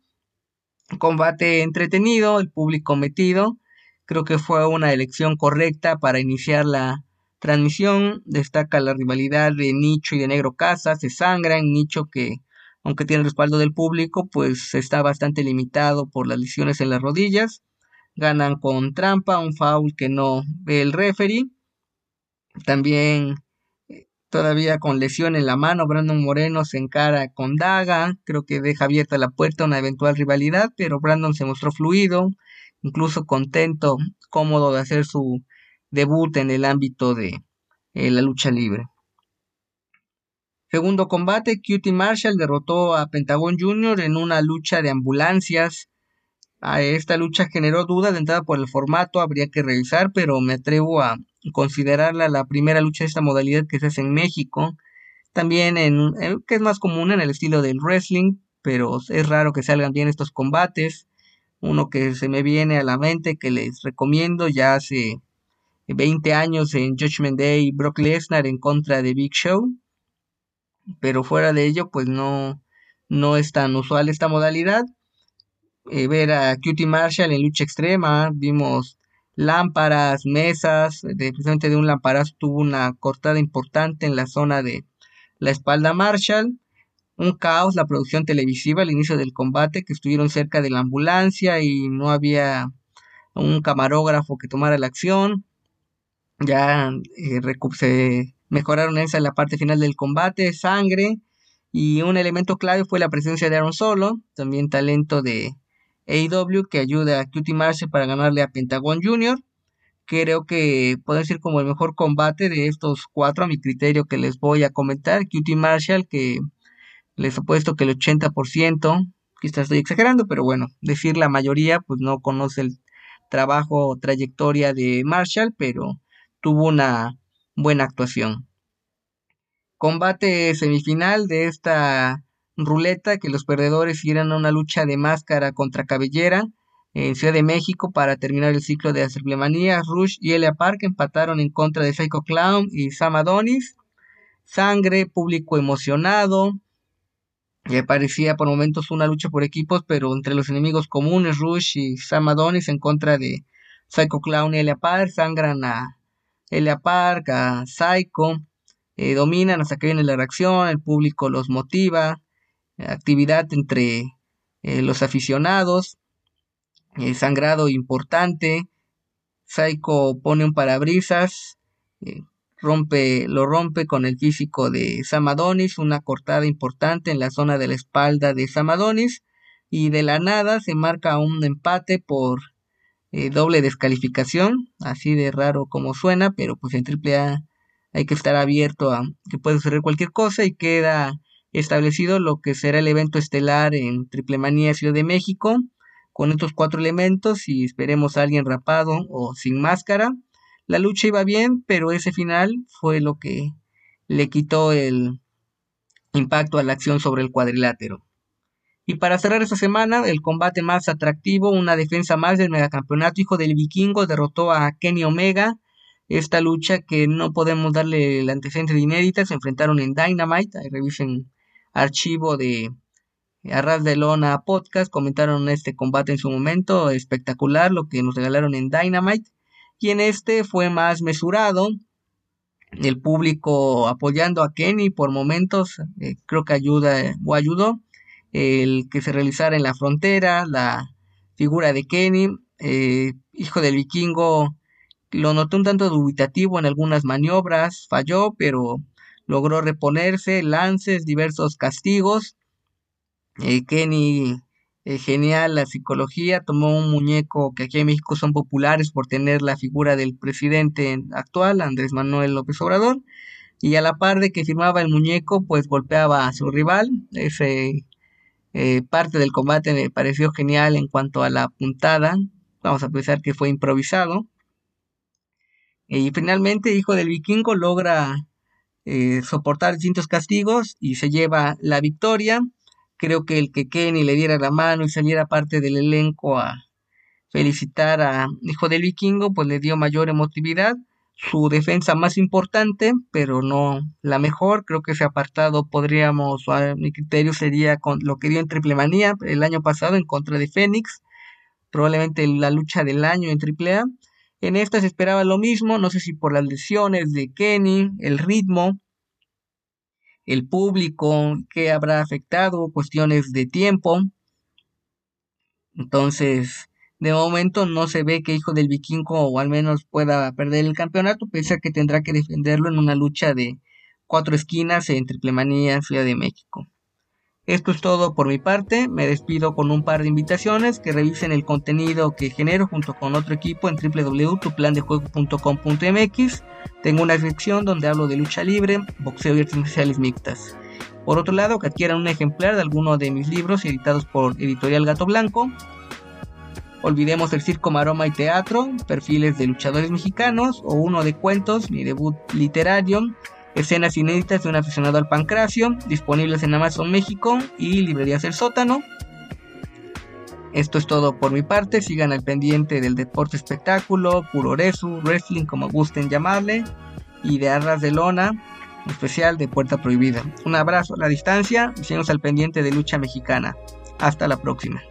Combate entretenido, el público metido. Creo que fue una elección correcta para iniciar la, Transmisión destaca la rivalidad de Nicho y de Negro Casas, se en Nicho que, aunque tiene respaldo del público, pues está bastante limitado por las lesiones en las rodillas. Ganan con trampa, un foul que no ve el referee. También eh, todavía con lesión en la mano, Brandon Moreno se encara con Daga, creo que deja abierta la puerta a una eventual rivalidad, pero Brandon se mostró fluido, incluso contento, cómodo de hacer su debut en el ámbito de eh, la lucha libre. Segundo combate, Cutie Marshall derrotó a Pentagon Jr. en una lucha de ambulancias. A esta lucha generó dudas de entrada por el formato, habría que revisar, pero me atrevo a considerarla la primera lucha de esta modalidad que se hace en México. También en, que es más común en el estilo del wrestling, pero es raro que salgan bien estos combates. Uno que se me viene a la mente que les recomiendo ya hace 20 años en Judgment Day Brock Lesnar en contra de Big Show. Pero fuera de ello, pues no, no es tan usual esta modalidad. Eh, ver a Cutie Marshall en lucha extrema, vimos lámparas, mesas, de, precisamente de un lamparazo tuvo una cortada importante en la zona de la espalda Marshall. Un caos, la producción televisiva al inicio del combate, que estuvieron cerca de la ambulancia y no había un camarógrafo que tomara la acción ya eh, se mejoraron esa en la parte final del combate, sangre, y un elemento clave fue la presencia de Aaron Solo, también talento de AEW que ayuda a Cutie Marshall para ganarle a Pentagon Jr. Creo que puede ser como el mejor combate de estos cuatro a mi criterio que les voy a comentar. Cutie Marshall que les apuesto que el 80%, quizás estoy exagerando, pero bueno, decir la mayoría pues no conoce el trabajo o trayectoria de Marshall, pero tuvo una buena actuación. Combate semifinal de esta ruleta que los perdedores irán a una lucha de máscara contra cabellera en Ciudad de México para terminar el ciclo de Acerblemanías. Rush y Elia Park empataron en contra de Psycho Clown y Sam Adonis. Sangre, público emocionado. Y parecía por momentos una lucha por equipos, pero entre los enemigos comunes, Rush y Sam Adonis en contra de Psycho Clown y Elia Park, sangran a Elia Park, a Psycho, eh, dominan hasta que viene la reacción, el público los motiva, actividad entre eh, los aficionados, eh, sangrado importante, Psycho pone un parabrisas, rompe, lo rompe con el físico de Samadonis, una cortada importante en la zona de la espalda de Samadonis, y de la nada se marca un empate por eh, doble descalificación, así de raro como suena, pero pues en AAA hay que estar abierto a que puede suceder cualquier cosa y queda establecido lo que será el evento estelar en Triple Manía Ciudad de México con estos cuatro elementos y esperemos a alguien rapado o sin máscara. La lucha iba bien, pero ese final fue lo que le quitó el impacto a la acción sobre el cuadrilátero. Y para cerrar esta semana, el combate más atractivo, una defensa más del megacampeonato, hijo del vikingo, derrotó a Kenny Omega. Esta lucha que no podemos darle el antecedente de inédita, se enfrentaron en Dynamite, ahí revisen archivo de Arras de Lona Podcast, comentaron este combate en su momento, espectacular lo que nos regalaron en Dynamite. Y en este fue más mesurado, el público apoyando a Kenny por momentos, eh, creo que ayuda o ayudó el que se realizara en la frontera, la figura de Kenny, eh, hijo del vikingo, lo notó un tanto dubitativo en algunas maniobras, falló, pero logró reponerse, lances, diversos castigos. Eh, Kenny, eh, genial la psicología, tomó un muñeco que aquí en México son populares por tener la figura del presidente actual, Andrés Manuel López Obrador, y a la par de que firmaba el muñeco, pues golpeaba a su rival. Ese eh, parte del combate me pareció genial en cuanto a la puntada. Vamos a pensar que fue improvisado. Y finalmente, Hijo del Vikingo logra eh, soportar distintos castigos y se lleva la victoria. Creo que el que Kenny le diera la mano y saliera parte del elenco a felicitar a Hijo del Vikingo, pues le dio mayor emotividad. Su defensa más importante, pero no la mejor. Creo que ese apartado podríamos, a mi criterio, sería con lo que dio en Triple Manía el año pasado en contra de Fénix. Probablemente la lucha del año en Triple A. En esta se esperaba lo mismo, no sé si por las lesiones de Kenny, el ritmo, el público, que habrá afectado, cuestiones de tiempo. Entonces, de momento no se ve que Hijo del Vikingo o al menos pueda perder el campeonato, pese que tendrá que defenderlo en una lucha de cuatro esquinas en Triple Manía, Ciudad de México. Esto es todo por mi parte, me despido con un par de invitaciones que revisen el contenido que genero junto con otro equipo en www.tuplandejuego.com.mx. Tengo una sección donde hablo de lucha libre, boxeo y artes marciales mixtas. Por otro lado, que adquieran un ejemplar de alguno de mis libros editados por Editorial Gato Blanco. Olvidemos el circo, maroma y teatro, perfiles de luchadores mexicanos o uno de cuentos, mi debut literario, escenas inéditas de un aficionado al pancracio, disponibles en Amazon México y librerías El Sótano. Esto es todo por mi parte, sigan al pendiente del deporte espectáculo, puroresu, wrestling como gusten llamarle, y de arras de lona, especial de Puerta Prohibida. Un abrazo a la distancia y sigamos al pendiente de lucha mexicana. Hasta la próxima.